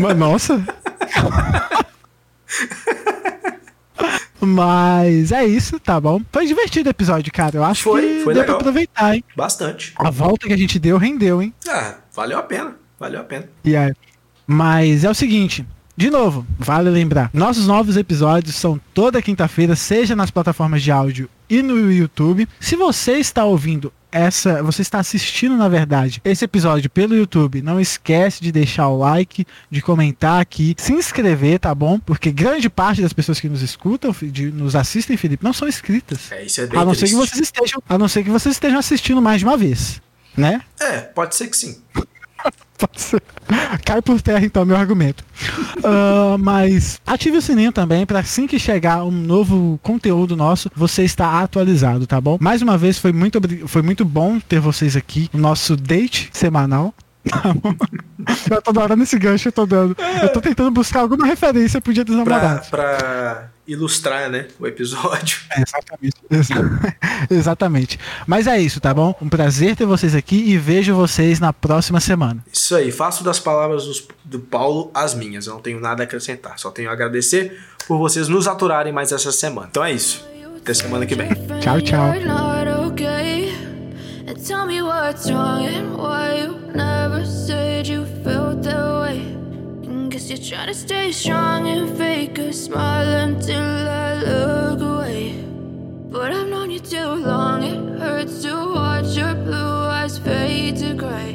Mas, nossa. Mas é isso, tá bom? Foi divertido o episódio, cara. Eu acho Foi, que foi deu legal. pra aproveitar, hein? Bastante. A volta que a gente deu rendeu, hein? Ah, valeu a pena. Valeu a pena. E aí, mas é o seguinte, de novo, vale lembrar, nossos novos episódios são toda quinta-feira, seja nas plataformas de áudio e no YouTube. Se você está ouvindo essa, você está assistindo na verdade esse episódio pelo YouTube, não esquece de deixar o like, de comentar aqui, se inscrever, tá bom? Porque grande parte das pessoas que nos escutam, de, nos assistem, Felipe, não são inscritas. É, isso é bem A não ser que vocês estejam, a não ser que vocês estejam assistindo mais de uma vez, né? É, pode ser que sim. Cai por terra então meu argumento. Ah, mas ative o sininho também para assim que chegar um novo conteúdo nosso, você está atualizado, tá bom? Mais uma vez foi muito foi muito bom ter vocês aqui no nosso date semanal. Tá bom? Eu tô adorando esse gancho, eu tô dando. Eu tô tentando buscar alguma referência pro Dia dos Pra, Namorados. pra ilustrar, né, o episódio. É, exatamente. Exa- exatamente. Mas é isso, tá bom? Um prazer ter vocês aqui e vejo vocês na próxima semana. Isso aí, faço das palavras dos- do Paulo as minhas. Eu não tenho nada a acrescentar. Só tenho a agradecer por vocês nos aturarem mais essa semana. Então é isso. Até semana que vem. Tchau, tchau. And tell me what's wrong and why you never said you felt that way. Cause you're trying to stay strong and fake a smile until I look away. But I've known you too long, it hurts to watch your blue eyes fade to gray.